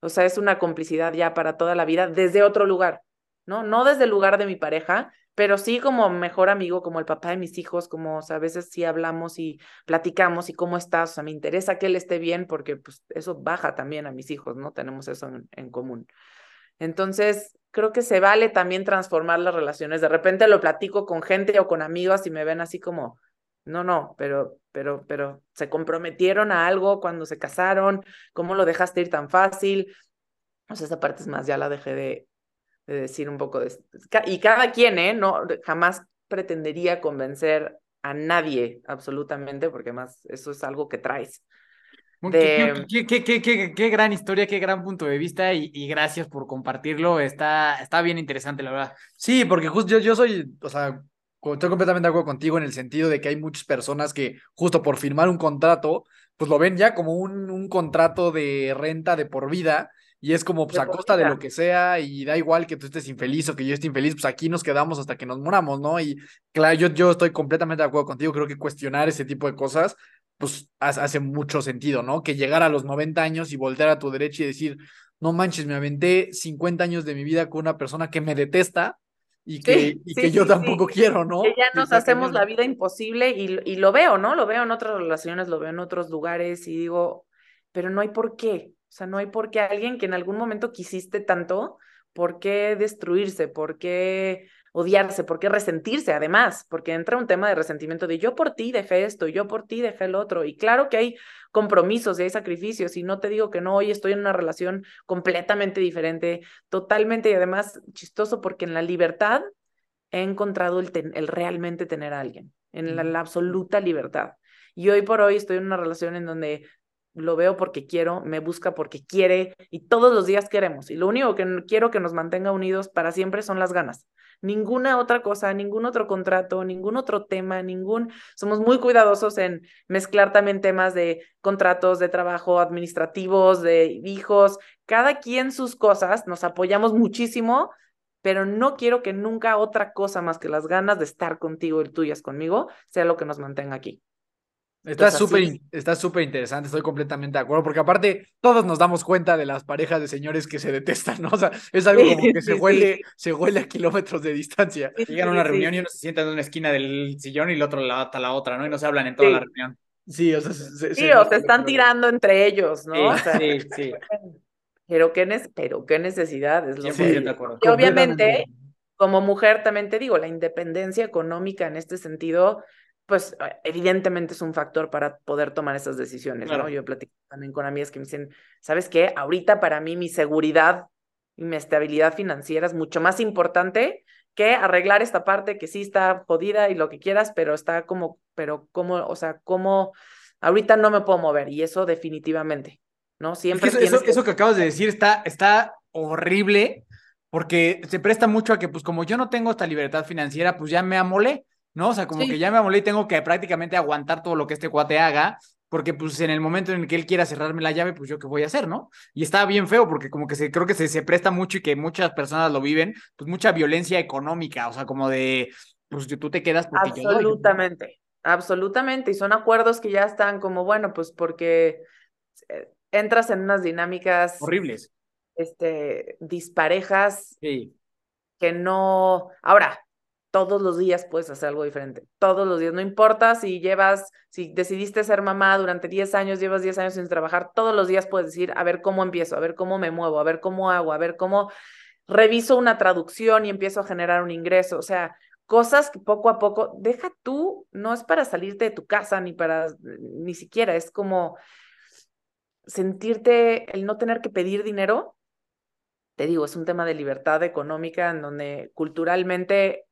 O sea, es una complicidad ya para toda la vida desde otro lugar. ¿no? No desde el lugar de mi pareja, pero sí como mejor amigo, como el papá de mis hijos, como a veces sí hablamos y platicamos y cómo estás, o sea, me interesa que él esté bien porque pues eso baja también a mis hijos, ¿no? Tenemos eso en, común. Entonces, creo que se vale también transformar las relaciones. De repente lo platico con gente o con amigos y me ven así como, no, no, pero, pero, pero se comprometieron a algo cuando se casaron, ¿cómo lo dejaste ir tan fácil? O sea, esa parte es más, ya la dejé de, de decir un poco de... Y cada quien, ¿eh? No, jamás pretendería convencer a nadie, absolutamente, porque más eso es algo que traes. Qué, qué, qué, qué, gran historia, qué gran punto de vista y, y, gracias por compartirlo. Está, está bien interesante, la verdad. Sí, porque justo yo, yo soy, o sea, estoy completamente de acuerdo contigo en el sentido de que hay muchas personas que justo por firmar un contrato, pues lo ven ya como un, un contrato de renta de por vida y es como, pues a costa de lo que sea, y da igual que tú estés infeliz o que yo esté infeliz, pues aquí nos quedamos hasta que nos moramos, ¿no? Y claro, yo, yo estoy completamente de acuerdo contigo, creo que cuestionar ese tipo de cosas, pues hace mucho sentido, ¿no? Que llegar a los 90 años y voltear a tu derecha y decir, no manches, me aventé 50 años de mi vida con una persona que me detesta, y que, y que yo tampoco quiero, ¿no? Que ya nos hacemos la vida imposible y, y, lo veo, ¿no? Lo veo en otras relaciones, lo veo en otros lugares y digo, pero no hay por qué. O sea, no hay por qué alguien que en algún momento quisiste tanto, ¿por qué destruirse? ¿Por qué odiarse? ¿Por qué resentirse? Además, porque entra un tema de resentimiento de yo por ti dejé esto, yo por ti dejé el otro. Y claro que hay compromisos y hay sacrificios y no te digo que no, hoy estoy en una relación completamente diferente, totalmente y además chistoso porque en la libertad he encontrado el, el realmente tener a alguien, en la absoluta libertad. Y hoy por hoy estoy en una relación en donde lo veo porque quiero, me busca porque quiere y todos los días queremos. Y lo único que quiero que nos mantenga unidos para siempre son las ganas. Ninguna otra cosa, ningún otro contrato, ningún otro tema, ningún... Somos muy cuidadosos en mezclar también temas de contratos, de trabajo, administrativos, de hijos, cada quien sus cosas, nos apoyamos muchísimo, pero no quiero que nunca otra cosa más que las ganas de estar contigo y tuyas conmigo sea lo que nos mantenga aquí. Está súper está súper interesante, estoy completamente de acuerdo, porque aparte todos nos damos cuenta de las parejas de señores que se detestan, ¿no? O sea, es algo como que se huele, se huele a kilómetros de distancia. Llegan a una reunión y uno se sienta en una esquina del sillón y el otro la a la otra, ¿no? Y no se hablan en toda la reunión. Sí, o sea, se, sí, o se están tirando entre ellos, ¿no? Sí, sí, Pero qué, pero qué necesidad es lo que... Y obviamente, como mujer también te digo, la independencia económica en este sentido pues evidentemente es un factor para poder tomar esas decisiones, ¿no? Yo platico también con amigas que me dicen, ¿sabes qué? Ahorita para mí mi seguridad y mi estabilidad financiera es mucho más importante que arreglar esta parte que sí está jodida y lo que quieras, pero está como, pero como, o sea, como ahorita no me puedo mover y eso definitivamente, ¿no? Siempre eso, que... eso, que acabas de decir está, está horrible porque se presta mucho a que, pues como yo no tengo esta libertad financiera, pues ya me amolé. ¿No? O sea, como que ya me amolé y tengo que prácticamente aguantar todo lo que este cuate haga, porque pues en el momento en el que él quiera cerrarme la llave, pues yo qué voy a hacer, ¿no? Y está bien feo porque como que se, creo que se, se presta mucho y que muchas personas lo viven, pues mucha violencia económica, o sea, como de, pues tú te quedas porque Absolutamente, absolutamente, y son acuerdos que ya están como, bueno, pues porque eh, entras en unas dinámicas horribles. Este, disparejas. Sí. Que no. Ahora, todos los días puedes hacer algo diferente. Todos los días. No importa si llevas, si decidiste ser mamá durante 10 años, llevas 10 años sin trabajar, todos los días puedes decir, a ver cómo empiezo, a ver cómo me muevo, a ver cómo hago, a ver cómo reviso una traducción y empiezo a generar un ingreso. O sea, cosas que poco a poco, deja tú, no es para salirte de tu casa ni para, ni siquiera, es como sentirte, el no tener que pedir dinero. Te digo, es un tema de libertad económica en donde culturalmente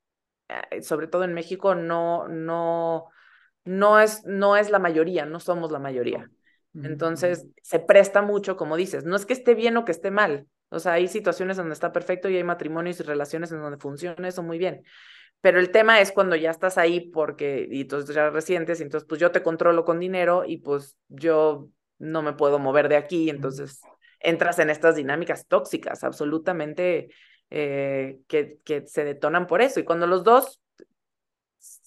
sobre todo en México, no, no, no es, no es la mayoría, no somos la mayoría. Entonces, se presta mucho, como dices, no es que esté bien o que esté mal. O sea, hay situaciones donde está perfecto y hay matrimonios y relaciones en donde funciona eso muy bien. Pero el tema es cuando ya estás ahí porque, y entonces ya recientes, y entonces pues yo te controlo con dinero y pues yo no me puedo mover de aquí, entonces entras en estas dinámicas tóxicas, absolutamente eh, que, se detonan por eso. Y cuando los dos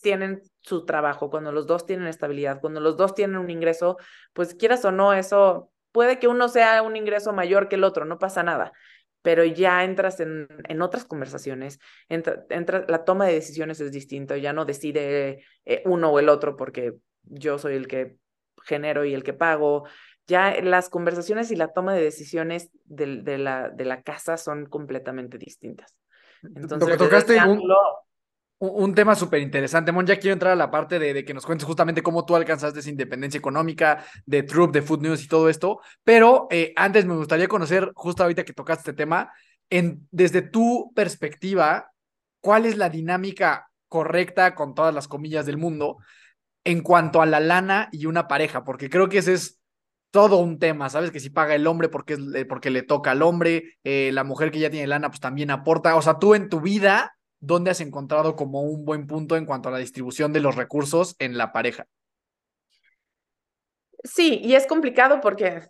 tienen su trabajo, cuando los dos tienen estabilidad, cuando los dos tienen un ingreso, pues quieras o no, eso puede que uno sea un ingreso mayor que el otro, no pasa nada. pero ya entras en, en otras conversaciones, entra, entra, la toma de decisiones es distinto, ya no decide eh, uno o el otro porque yo soy el que genero y el que pago. Ya las conversaciones y la toma de decisiones de, de la, de la casa son completamente distintas. Entonces, tocaste un, un tema súper interesante, Mon. Ya quiero entrar a la parte de, que nos cuentes justamente cómo tú alcanzaste esa independencia económica de Troop, de Food News y todo esto. Pero eh, antes me gustaría conocer, justo ahorita que tocaste este tema, en, desde tu perspectiva, ¿cuál es la dinámica correcta, con todas las comillas del mundo, en cuanto a la lana y una pareja? Porque creo que ese es todo un tema, ¿sabes? Que si paga el hombre porque, es, porque le toca al hombre, eh, la mujer que ya tiene lana, pues también aporta. O sea, tú en tu vida ¿dónde has encontrado como un buen punto en cuanto a la distribución de los recursos en la pareja? Sí, y es complicado porque,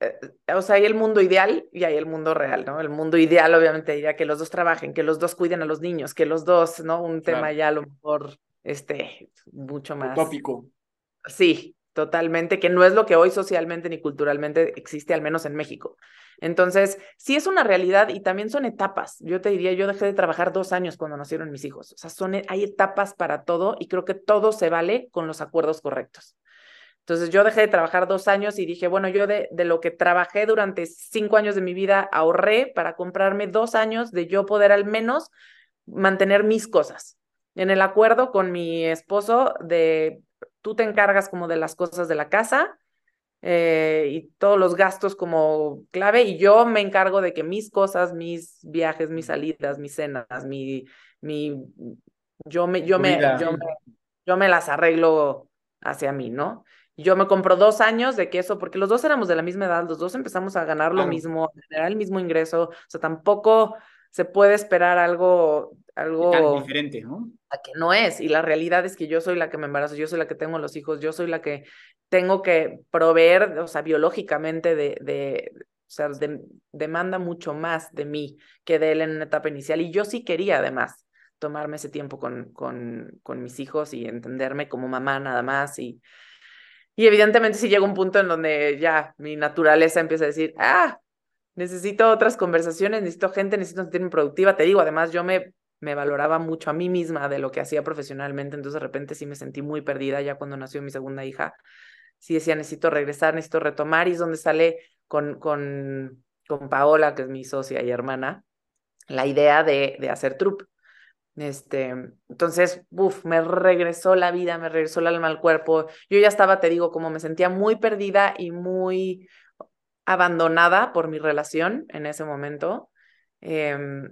eh, o sea, hay el mundo ideal y hay el mundo real, ¿no? El mundo ideal, obviamente, diría que los dos trabajen, que los dos cuiden a los niños, que los dos, ¿no? Un tema ya a lo mejor, este, mucho más. Tópico. Sí, totalmente, que no es lo que hoy socialmente ni culturalmente existe, al menos en México. Entonces, sí es una realidad y también son etapas. Yo te diría, yo dejé de trabajar dos años cuando nacieron mis hijos. O sea, son, hay etapas para todo y creo que todo se vale con los acuerdos correctos. Entonces yo dejé de trabajar dos años y dije, bueno, yo de, de, lo que trabajé durante cinco años de mi vida ahorré para comprarme dos años de yo poder al menos mantener mis cosas. En el acuerdo con mi esposo de tú te encargas como de las cosas de la casa eh, y todos los gastos como clave y yo me encargo de que mis cosas, mis viajes, mis salidas, mis cenas, mi, mi, yo me, yo me, yo me, yo me las arreglo hacia mí, ¿no? Yo me compro dos años de que eso, porque los dos éramos de la misma edad, los dos empezamos a ganar lo mismo, a generar el mismo ingreso, o sea, tampoco se puede esperar algo, algo diferente, ¿no? A que no es. Y la realidad es que yo soy la que me embarazo, yo soy la que tengo los hijos, yo soy la que tengo que proveer, o sea, biológicamente de, de o sea, demanda mucho más de mí que de él en una etapa inicial. Y yo sí quería, además, tomarme ese tiempo con, con, con mis hijos y entenderme como mamá nada más. Y, y evidentemente si llega un punto en donde ya mi naturaleza empieza a decir, ah, necesito otras conversaciones, necesito gente, necesito sentirme productiva. Te digo, además yo me, me valoraba mucho a mí misma de lo que hacía profesionalmente, entonces de repente sí me sentí muy perdida ya cuando nació mi segunda hija. Sí decía, necesito regresar, necesito retomar y es donde sale con, con, con Paola, que es mi socia y hermana, la idea de, de hacer trup. Este, entonces, uff, me regresó la vida, me regresó el alma al cuerpo. Yo ya estaba, te digo, como me sentía muy perdida y muy abandonada por mi relación en ese momento. Em,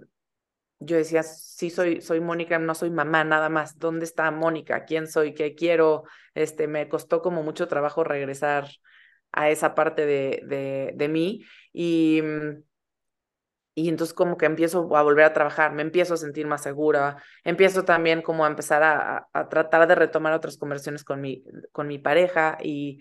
yo decía, sí, soy, soy Mónica, no soy mamá, nada más. ¿Dónde está Mónica? ¿Quién soy? ¿Qué quiero? Este, me costó como mucho trabajo regresar a esa parte de, de, de mí. Y, mm, y entonces como que empiezo a volver a trabajar, me empiezo a sentir más segura, empiezo también como a empezar a, a, tratar de retomar otras conversiones con mi, con mi pareja y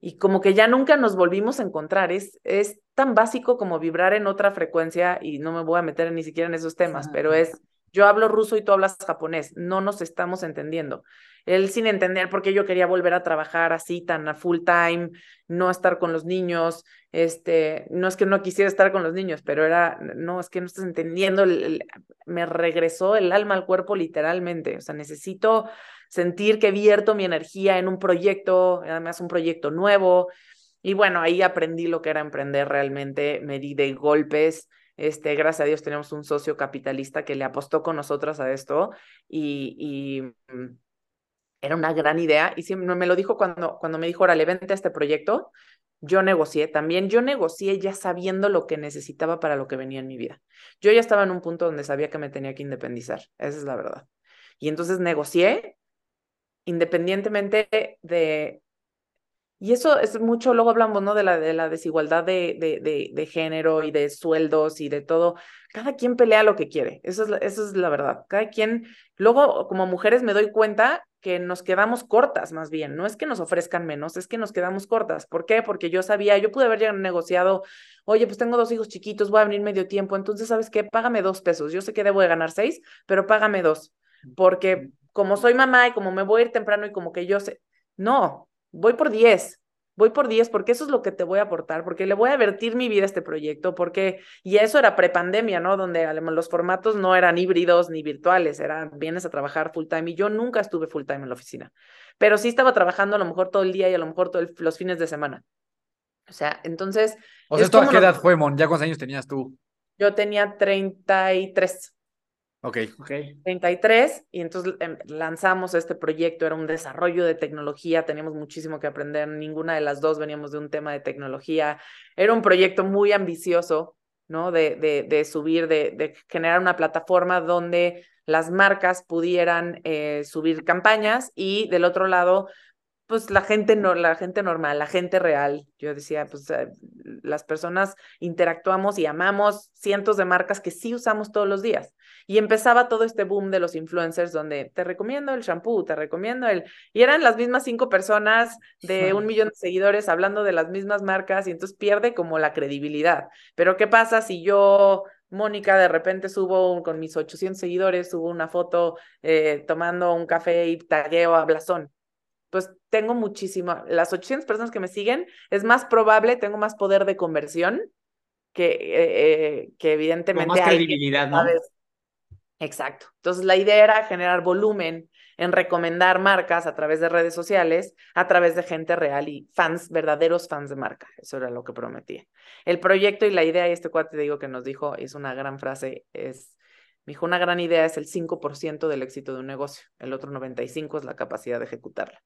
y como que ya nunca nos volvimos a encontrar. Es, es tan básico como vibrar en otra frecuencia y no me voy a meter ni siquiera en esos temas, pero es, yo hablo ruso y tú hablas japonés, no nos estamos entendiendo. Él sin entender por qué yo quería volver a trabajar así tan a full time, no estar con los niños, este, no es que no quisiera estar con los niños, pero era, no, es que no estás entendiendo, me regresó el alma al cuerpo literalmente, o sea, necesito sentir que vierto mi energía en un proyecto, además un proyecto nuevo. Y bueno, ahí aprendí lo que era emprender realmente, me di de golpes. Este, gracias a Dios tenemos un socio capitalista que le apostó con nosotras a esto y, mm, era una gran idea y siempre me lo dijo cuando, cuando me dijo, órale, vente a este proyecto, yo negocié también, yo negocié ya sabiendo lo que necesitaba para lo que venía en mi vida. Yo ya estaba en un punto donde sabía que me tenía que independizar, esa es la verdad. Y entonces negocié independientemente de... Y eso es mucho, luego hablamos, ¿no? De la, de la desigualdad de, de, de, género y de sueldos y de todo. Cada quien pelea lo que quiere, eso es, la, eso es la verdad. Cada quien, luego como mujeres me doy cuenta que nos quedamos cortas más bien, no es que nos ofrezcan menos, es que nos quedamos cortas. ¿Por qué? Porque yo sabía, yo pude haber negociado, oye, pues tengo dos hijos chiquitos, voy a venir medio tiempo, entonces, ¿sabes qué? Págame dos pesos, yo sé que debo de ganar seis, pero págame dos, porque como soy mamá y como me voy a ir temprano y como que yo sé, no, voy por 10. voy por 10 porque eso es lo que te voy a aportar, porque le voy a vertir mi vida a este proyecto, porque, y eso era prepandemia, ¿no? Donde los formatos no eran híbridos ni virtuales, eran, vienes a trabajar full time y yo nunca estuve full time en la oficina, pero sí estaba trabajando a lo mejor todo el día y a lo mejor todos los fines de semana. O sea, entonces... O sea, ¿esto a qué edad fue, Mon? ¿Ya cuántos años tenías tú? Yo tenía 33. Ok, ok. 33 y entonces em, lanzamos este proyecto, era un desarrollo de tecnología, teníamos muchísimo que aprender, ninguna de las dos veníamos de un tema de tecnología, era un proyecto muy ambicioso, ¿no? De, de, de subir, de, de, generar una plataforma donde las marcas pudieran eh, subir campañas y del otro lado pues la gente no, la gente normal, la gente real. Yo decía, pues eh, las personas interactuamos y amamos cientos de marcas que sí usamos todos los días. Y empezaba todo este boom de los influencers donde te recomiendo el shampoo, te recomiendo el... Y eran las mismas cinco personas de un millón de seguidores hablando de las mismas marcas y entonces pierde como la credibilidad. Pero ¿qué pasa si yo Mónica, de repente subo con mis 800 seguidores, subo una foto eh, tomando un café y tagueo a Blasón pues tengo muchísimo, las 800 personas que me siguen, es más probable, tengo más poder de conversión que, eh, eh, que evidentemente... más credibilidad, ¿no? Exacto. Entonces la idea era generar volumen en recomendar marcas a través de redes sociales, a través de gente real y fans, verdaderos fans de marca. Eso era lo que prometía. El proyecto y la idea, y este cuate digo que nos dijo, es una gran frase, es, me dijo, una gran idea es el 5% del éxito de un negocio, el otro 95% es la capacidad de ejecutarla.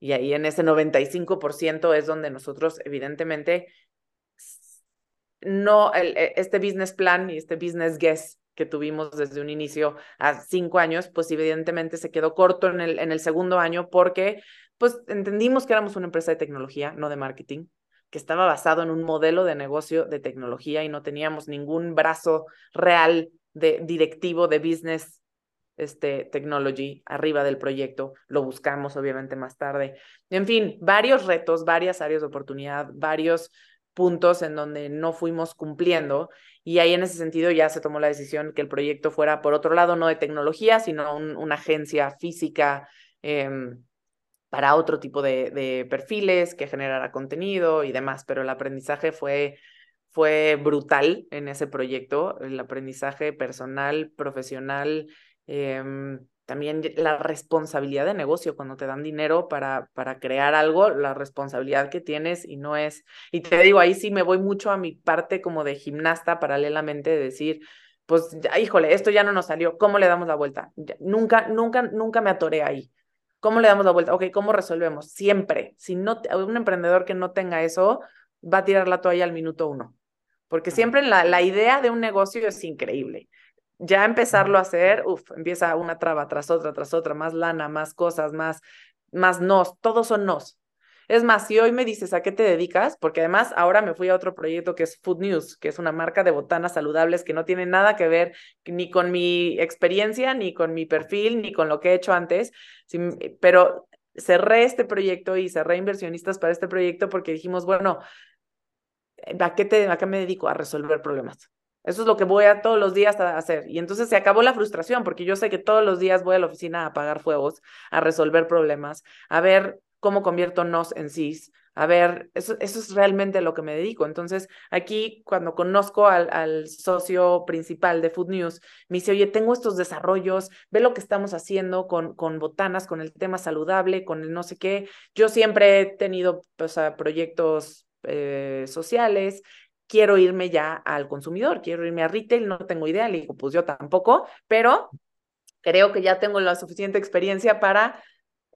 Y ahí en ese 95% es donde nosotros, evidentemente, no, e, este business plan y este business guess que tuvimos desde un inicio a cinco años, pues evidentemente se quedó corto en el, en el segundo año porque pues entendimos que éramos una empresa de tecnología, no de marketing, que estaba basado en un modelo de negocio de tecnología y no teníamos ningún brazo real de directivo de business este, technology arriba del proyecto, lo buscamos obviamente más tarde. En fin, varios retos, varias áreas de oportunidad, varios puntos en donde no fuimos cumpliendo y ahí en ese sentido ya se tomó la decisión que el proyecto fuera por otro lado no de tecnología, sino una agencia física em, para otro tipo de, de, perfiles que generara contenido y demás, pero el aprendizaje fue fue brutal en ese proyecto, el aprendizaje personal, profesional, Em, también la responsabilidad de negocio, cuando te dan dinero para, para crear algo, la responsabilidad que tienes y no es, y te digo, ahí sí me voy mucho a mi parte como de gimnasta paralelamente de decir, pues, híjole, esto ya no nos salió, ¿cómo le damos la vuelta? nunca, nunca, nunca me atoré ahí. ¿Cómo le damos la vuelta? Ok, ¿cómo resolvemos? Siempre. Si no, un emprendedor que no tenga eso, va a tirar la toalla al minuto uno. Porque siempre la, la idea de un negocio es increíble ya empezarlo a hacer, uff, empieza una traba tras otra, tras otra, más lana, más cosas, más, más nos, todos son nos. Es más, si hoy me dices a qué te dedicas, porque además ahora me fui a otro proyecto que es Food News, que es una marca de botanas saludables que no tiene nada que ver ni con mi experiencia, ni con mi perfil, ni con lo que he hecho antes, pero cerré este proyecto y cerré inversionistas para este proyecto porque dijimos, bueno, ¿a qué, te, a qué me dedico? A resolver problemas. Eso es lo que voy a todos los días a hacer. Y entonces se acabó la frustración, porque yo sé que todos los días voy a la oficina a apagar fuegos, a resolver problemas, a ver cómo convierto nos en cis, a ver, eso, eso es realmente lo que me dedico. Entonces, aquí cuando conozco al, socio principal de Food News, me dice, oye, tengo estos desarrollos, ve lo que estamos haciendo con, con botanas, con el tema saludable, con el no sé qué. Yo siempre he tenido proyectos eh, sociales quiero irme ya al consumidor, quiero irme a retail, no tengo idea, le digo, pues yo tampoco, pero creo que ya tengo la suficiente experiencia para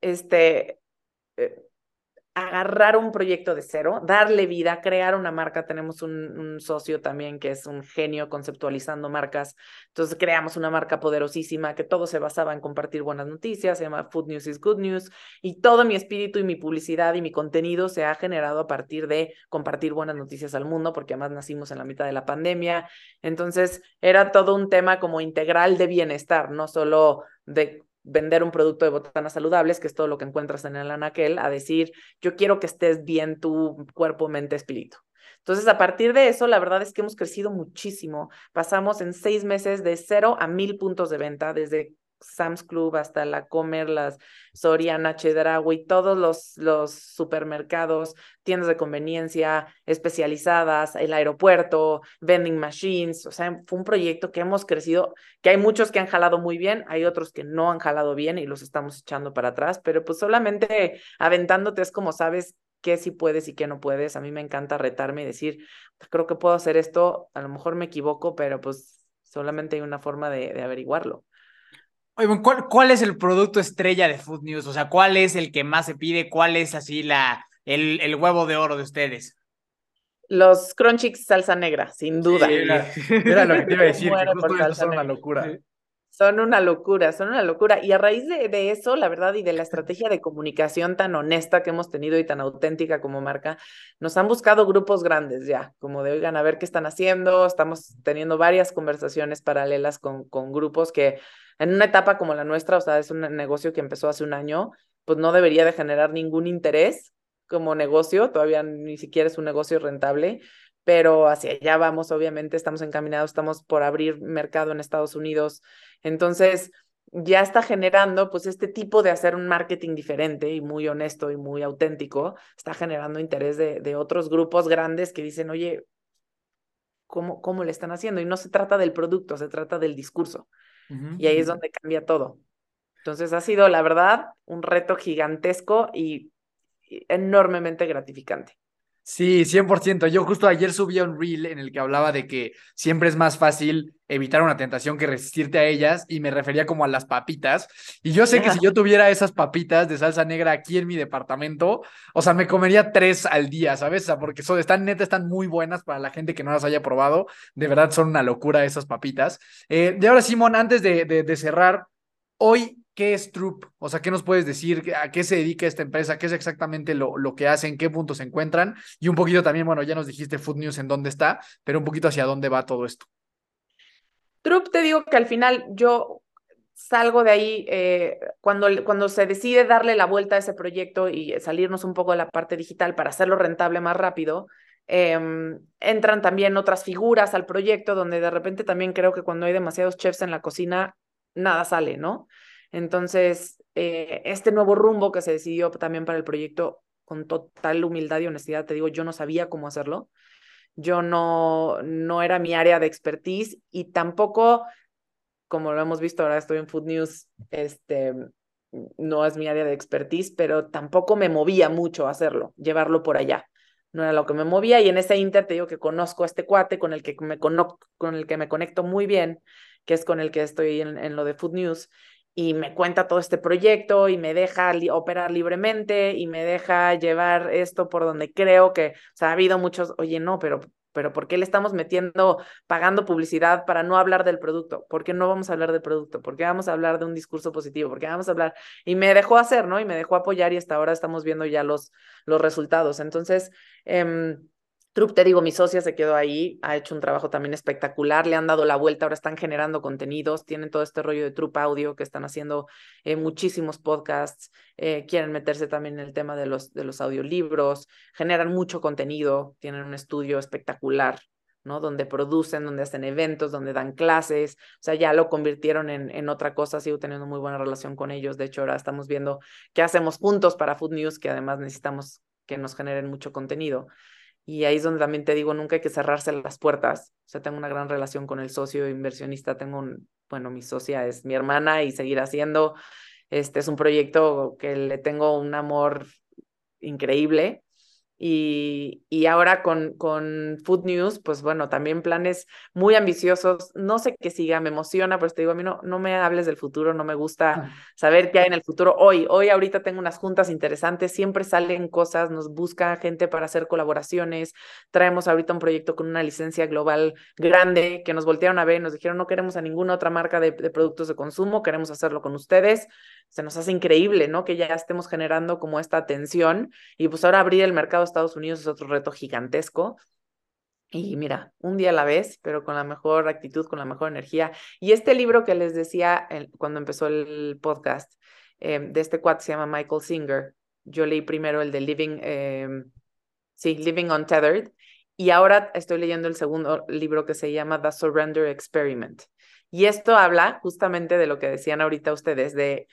este, eh, agarrar un proyecto de cero, darle vida, crear una marca. Tenemos un, socio también que es un genio conceptualizando marcas. Entonces creamos una marca poderosísima que todo se basaba en compartir buenas noticias, se llama Food News is Good News. Y todo mi espíritu y mi publicidad y mi contenido se ha generado a partir de compartir buenas noticias al mundo, porque además nacimos en la mitad de la pandemia. Entonces era todo un tema como integral de bienestar, no solo de vender un producto de botanas saludables, que es todo lo que encuentras en el anaquel, a decir, yo quiero que estés bien tu cuerpo, mente, espíritu. Entonces, a partir de eso, la verdad es que hemos crecido muchísimo. Pasamos en seis meses de cero a mil puntos de venta, desde Sam's Club hasta la Comer, las Soriana, Chedraui, todos los, los supermercados, tiendas de conveniencia especializadas, el aeropuerto, vending machines, o sea, fue un proyecto que hemos crecido, que hay muchos que han jalado muy bien, hay otros que no han jalado bien y los estamos echando para atrás, pero pues solamente aventándote es como sabes qué sí puedes y qué no puedes. A mí me encanta retarme y decir, creo que puedo hacer esto, a lo mejor me equivoco, pero pues solamente hay una forma de averiguarlo. Oye, ¿cuál, ¿cuál es el producto estrella de Food News? O sea, ¿cuál es el que más se pide? ¿Cuál es así la, el, el huevo de oro de ustedes? Los Crunchies salsa negra, sin duda. era, lo que te iba a decir, que justo son una locura. Son una locura, son una locura. Y a raíz de, de, eso, la verdad, y de la estrategia de comunicación tan honesta que hemos tenido y tan auténtica como marca, nos han buscado grupos grandes ya, como de, oigan, a ver qué están haciendo. Estamos teniendo varias conversaciones paralelas con, con grupos que en una etapa como la nuestra, o sea, es un negocio que empezó hace un año, pues no debería de generar ningún interés como negocio, todavía ni siquiera es un negocio rentable, pero hacia allá vamos, obviamente, estamos encaminados, estamos por abrir mercado en Estados Unidos. Entonces, ya está generando, pues, este tipo de hacer un marketing diferente y muy honesto y muy auténtico, está generando interés de, de otros grupos grandes que dicen, oye, ¿cómo, ¿cómo le están haciendo? Y no se trata del producto, se trata del discurso y ahí es donde cambia todo. Entonces ha sido, la verdad, un reto gigantesco y enormemente gratificante. Sí, 100%. Yo justo ayer subí un reel en el que hablaba de que siempre es más fácil evitar una tentación que resistirte a ellas y me refería como a las papitas. Y yo sé que si yo tuviera esas papitas de salsa negra aquí en mi departamento, o sea, me comería tres al día, ¿sabes? O sea, porque son, están neta, están muy buenas para la gente que no las haya probado. De verdad son una locura esas papitas. Eh, y ahora, Simón, antes de, de cerrar, hoy ¿Qué es Troop? O sea, ¿qué nos puedes decir? ¿A qué se dedica esta empresa? ¿Qué es exactamente lo, lo que hacen? ¿Qué puntos se encuentran? Y un poquito también, bueno, ya nos dijiste Food News en dónde está, pero un poquito hacia dónde va todo esto. Troop, te digo que al final yo salgo de ahí eh, cuando, cuando se decide darle la vuelta a ese proyecto y salirnos un poco de la parte digital para hacerlo rentable más rápido. Em, entran también otras figuras al proyecto donde de repente también creo que cuando hay demasiados chefs en la cocina, nada sale, ¿no? Entonces, eh, este nuevo rumbo que se decidió también para el proyecto, con total humildad y honestidad, te digo, yo no sabía cómo hacerlo. Yo no, no era mi área de expertise y tampoco, como lo hemos visto ahora, estoy en Food News, este, no es mi área de expertise, pero tampoco me movía mucho hacerlo, llevarlo por allá. No era lo que me movía y en ese inter te digo que conozco a este cuate con el que me, con el que me conecto muy bien, que es con el que estoy en, en lo de Food News y me cuenta todo este proyecto y me deja operar libremente y me deja llevar esto por donde creo que, o sea, ha habido muchos, oye, no, pero, pero ¿por qué le estamos metiendo, pagando publicidad para no hablar del producto? ¿Por qué no vamos a hablar del producto? ¿Por qué vamos a hablar de un discurso positivo? ¿Por qué vamos a hablar? Y me dejó hacer, ¿no? Y me dejó apoyar y hasta ahora estamos viendo ya los, los resultados. Entonces, eh, Trup, te digo, mi socia se quedó ahí, ha hecho un trabajo también espectacular, le han dado la vuelta, ahora están generando contenidos, tienen todo este rollo de Trup Audio que están haciendo eh, muchísimos podcasts, eh, quieren meterse también en el tema de los, de los audiolibros, generan mucho contenido, tienen un estudio espectacular, ¿no? Donde producen, donde hacen eventos, donde dan clases, o sea, ya lo convirtieron en, en otra cosa, sigo teniendo muy buena relación con ellos, de hecho ahora estamos viendo qué hacemos juntos para Food News, que además necesitamos que nos generen mucho contenido. Y ahí es donde también te digo, nunca hay que cerrarse las puertas. O sea, tengo una gran relación con el socio inversionista. Tengo un, bueno, mi socia es mi hermana y seguir haciendo. Este es un proyecto que le tengo un amor increíble. Y, y ahora con, con Food News, pues bueno, también planes muy ambiciosos. No sé qué siga, me emociona, pero te digo, a mí no, no me hables del futuro, no me gusta saber qué hay en el futuro hoy. Hoy ahorita tengo unas juntas interesantes, siempre salen cosas, nos busca gente para hacer colaboraciones. Traemos ahorita un proyecto con una licencia global grande que nos voltearon a ver y nos dijeron, no queremos a ninguna otra marca de, de productos de consumo, queremos hacerlo con ustedes se nos hace increíble, ¿no? Que ya estemos generando como esta atención y pues ahora abrir el mercado de Estados Unidos es otro reto gigantesco. Y mira, un día a la vez, pero con la mejor actitud, con la mejor energía. Y este libro que les decía cuando empezó el podcast, eh, de este cuate se llama Michael Singer. Yo leí primero el de Living, eh, sí, Living Untethered, y ahora estoy leyendo el segundo libro que se llama The Surrender Experiment. Y esto habla justamente de lo que decían ahorita ustedes, de,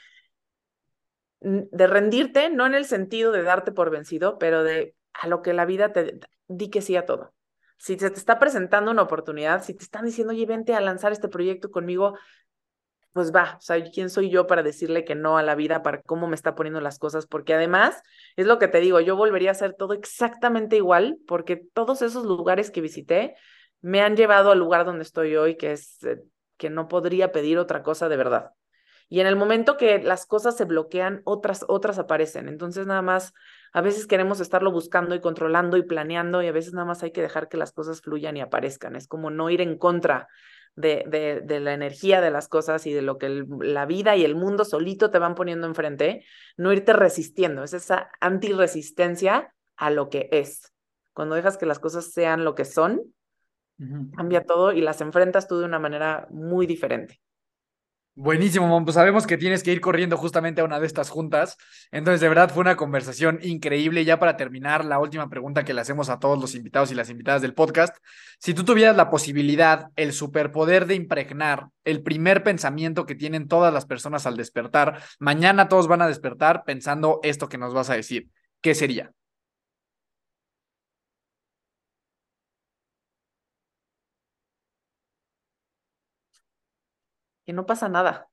de rendirte, no en el sentido de darte por vencido, pero de a lo que la vida te di que sí a todo. Si se te está presentando una oportunidad, si te están diciendo, oye, vente a lanzar este proyecto conmigo, pues va, o sea, ¿quién soy yo para decirle que no a la vida, para cómo me está poniendo las cosas? Porque además, es lo que te digo, yo volvería a hacer todo exactamente igual, porque todos esos lugares que visité me han llevado al lugar donde estoy hoy, que es eh, que no podría pedir otra cosa de verdad. Y en el momento que las cosas se bloquean, otras, otras aparecen. Entonces, nada más, a veces queremos estarlo buscando y controlando y planeando, y a veces nada más hay que dejar que las cosas fluyan y aparezcan. Es como no ir en contra de, de, la energía de las cosas y de lo que la vida y el mundo solito te van poniendo enfrente, no irte resistiendo, es esa antirresistencia a lo que es. Cuando dejas que las cosas sean lo que son, cambia todo y las enfrentas tú de una manera muy diferente. Buenísimo, Pues sabemos que tienes que ir corriendo justamente a una de estas juntas. Entonces, de verdad, fue una conversación increíble. Ya para terminar, la última pregunta que le hacemos a todos los invitados y las invitadas del podcast. Si tú tuvieras la posibilidad, el superpoder de impregnar el primer pensamiento que tienen todas las personas al despertar, mañana todos van a despertar pensando esto que nos vas a decir. ¿Qué sería? Que no pasa nada,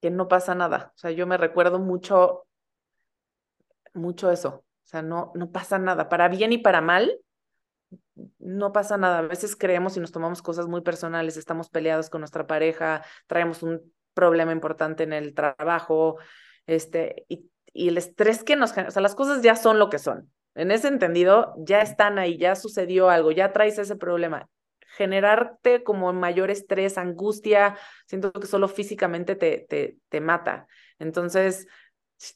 que no pasa nada. O sea, yo me recuerdo mucho, mucho eso. O sea, no, no pasa nada. Para bien y para mal, no pasa nada. A veces creemos y nos tomamos cosas muy personales, estamos peleados con nuestra pareja, traemos un problema importante en el trabajo, este, y, y el estrés que nos genera, o sea, las cosas ya son lo que son. En ese entendido, ya están ahí, ya sucedió algo, ya traes ese problema generarte como mayor estrés, angustia, siento que solo físicamente te, te, te mata. Entonces,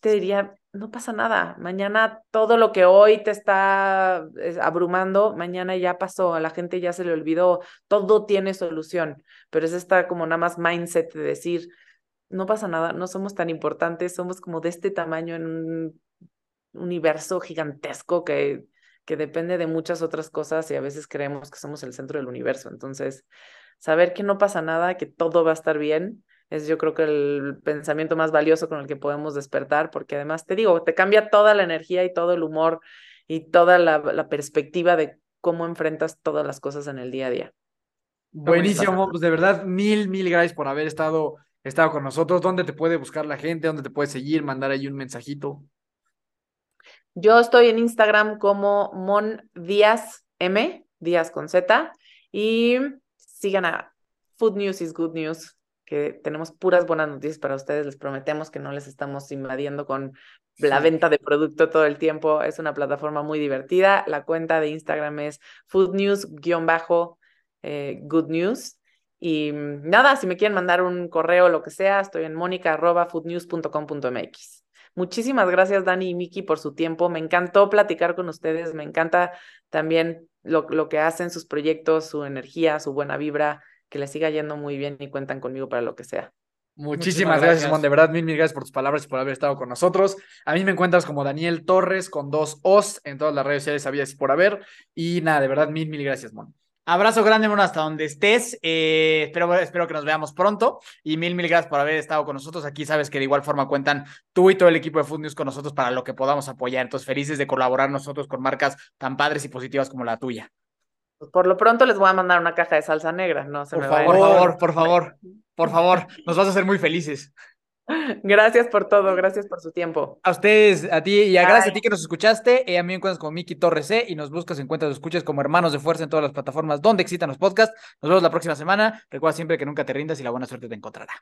te diría, no pasa nada, mañana todo lo que hoy te está abrumando, mañana ya pasó, a la gente ya se le olvidó, todo tiene solución, pero es esta como nada más mindset de decir, no pasa nada, no somos tan importantes, somos como de este tamaño en un universo gigantesco que que depende de muchas otras cosas y a veces creemos que somos el centro del universo. Entonces, saber que no pasa nada, que todo va a estar bien, es yo creo que el pensamiento más valioso con el que podemos despertar, porque además te digo, te cambia toda la energía y todo el humor y toda la, perspectiva de cómo enfrentas todas las cosas en el día a día. Buenísimo, pues de verdad, mil, mil gracias por haber estado, estado con nosotros. ¿Dónde te puede buscar la gente? ¿Dónde te puede seguir? Mandar ahí un mensajito. Yo estoy en Instagram como Mon Díaz M, Díaz con Z, y sigan a Food News is Good News, que tenemos puras buenas noticias para ustedes. Les prometemos que no les estamos invadiendo con la venta de producto todo el tiempo. Es una plataforma muy divertida. La cuenta de Instagram es Food News-Good News. Y nada, si me quieren mandar un correo o lo que sea, estoy en monica.foodnews.com.mx. Muchísimas gracias, Dani y Miki, por su tiempo. Me encantó platicar con ustedes. Me encanta también lo, lo que hacen, sus proyectos, su energía, su buena vibra. Que les siga yendo muy bien y cuentan conmigo para lo que sea. Muchísimas, gracias, Simón. De verdad, mil, mil gracias por tus palabras y por haber estado con nosotros. A mí me encuentras como Daniel Torres con dos O's en todas las redes sociales, sabías y por haber. Y nada, de verdad, mil, mil gracias, Mon. Abrazo grande, mono, hasta donde estés. Eh, espero, espero que nos veamos pronto. Y mil, mil gracias por haber estado con nosotros. Aquí sabes que de igual forma cuentan tú y todo el equipo de Food News con nosotros para lo que podamos apoyar. Entonces, felices de colaborar nosotros con marcas tan padres y positivas como la tuya. Pues por lo pronto les voy a mandar una caja de salsa negra, ¿no? por, favor, por favor, por favor, por favor, nos vas a hacer muy felices. Gracias por todo, gracias por su tiempo. A ustedes, a ti y a gracias a ti que nos escuchaste. Eh, a mí me encuentras como Miki Torres C y nos buscas, encuentras, escuchas como Hermanos de Fuerza en todas las plataformas donde existan los podcasts. Nos vemos la próxima semana. Recuerda siempre que nunca te rindas y la buena suerte te encontrará.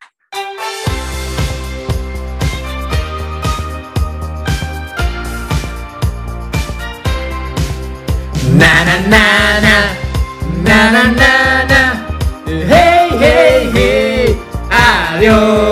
Na na na na na na na, na. hey hey hey adiós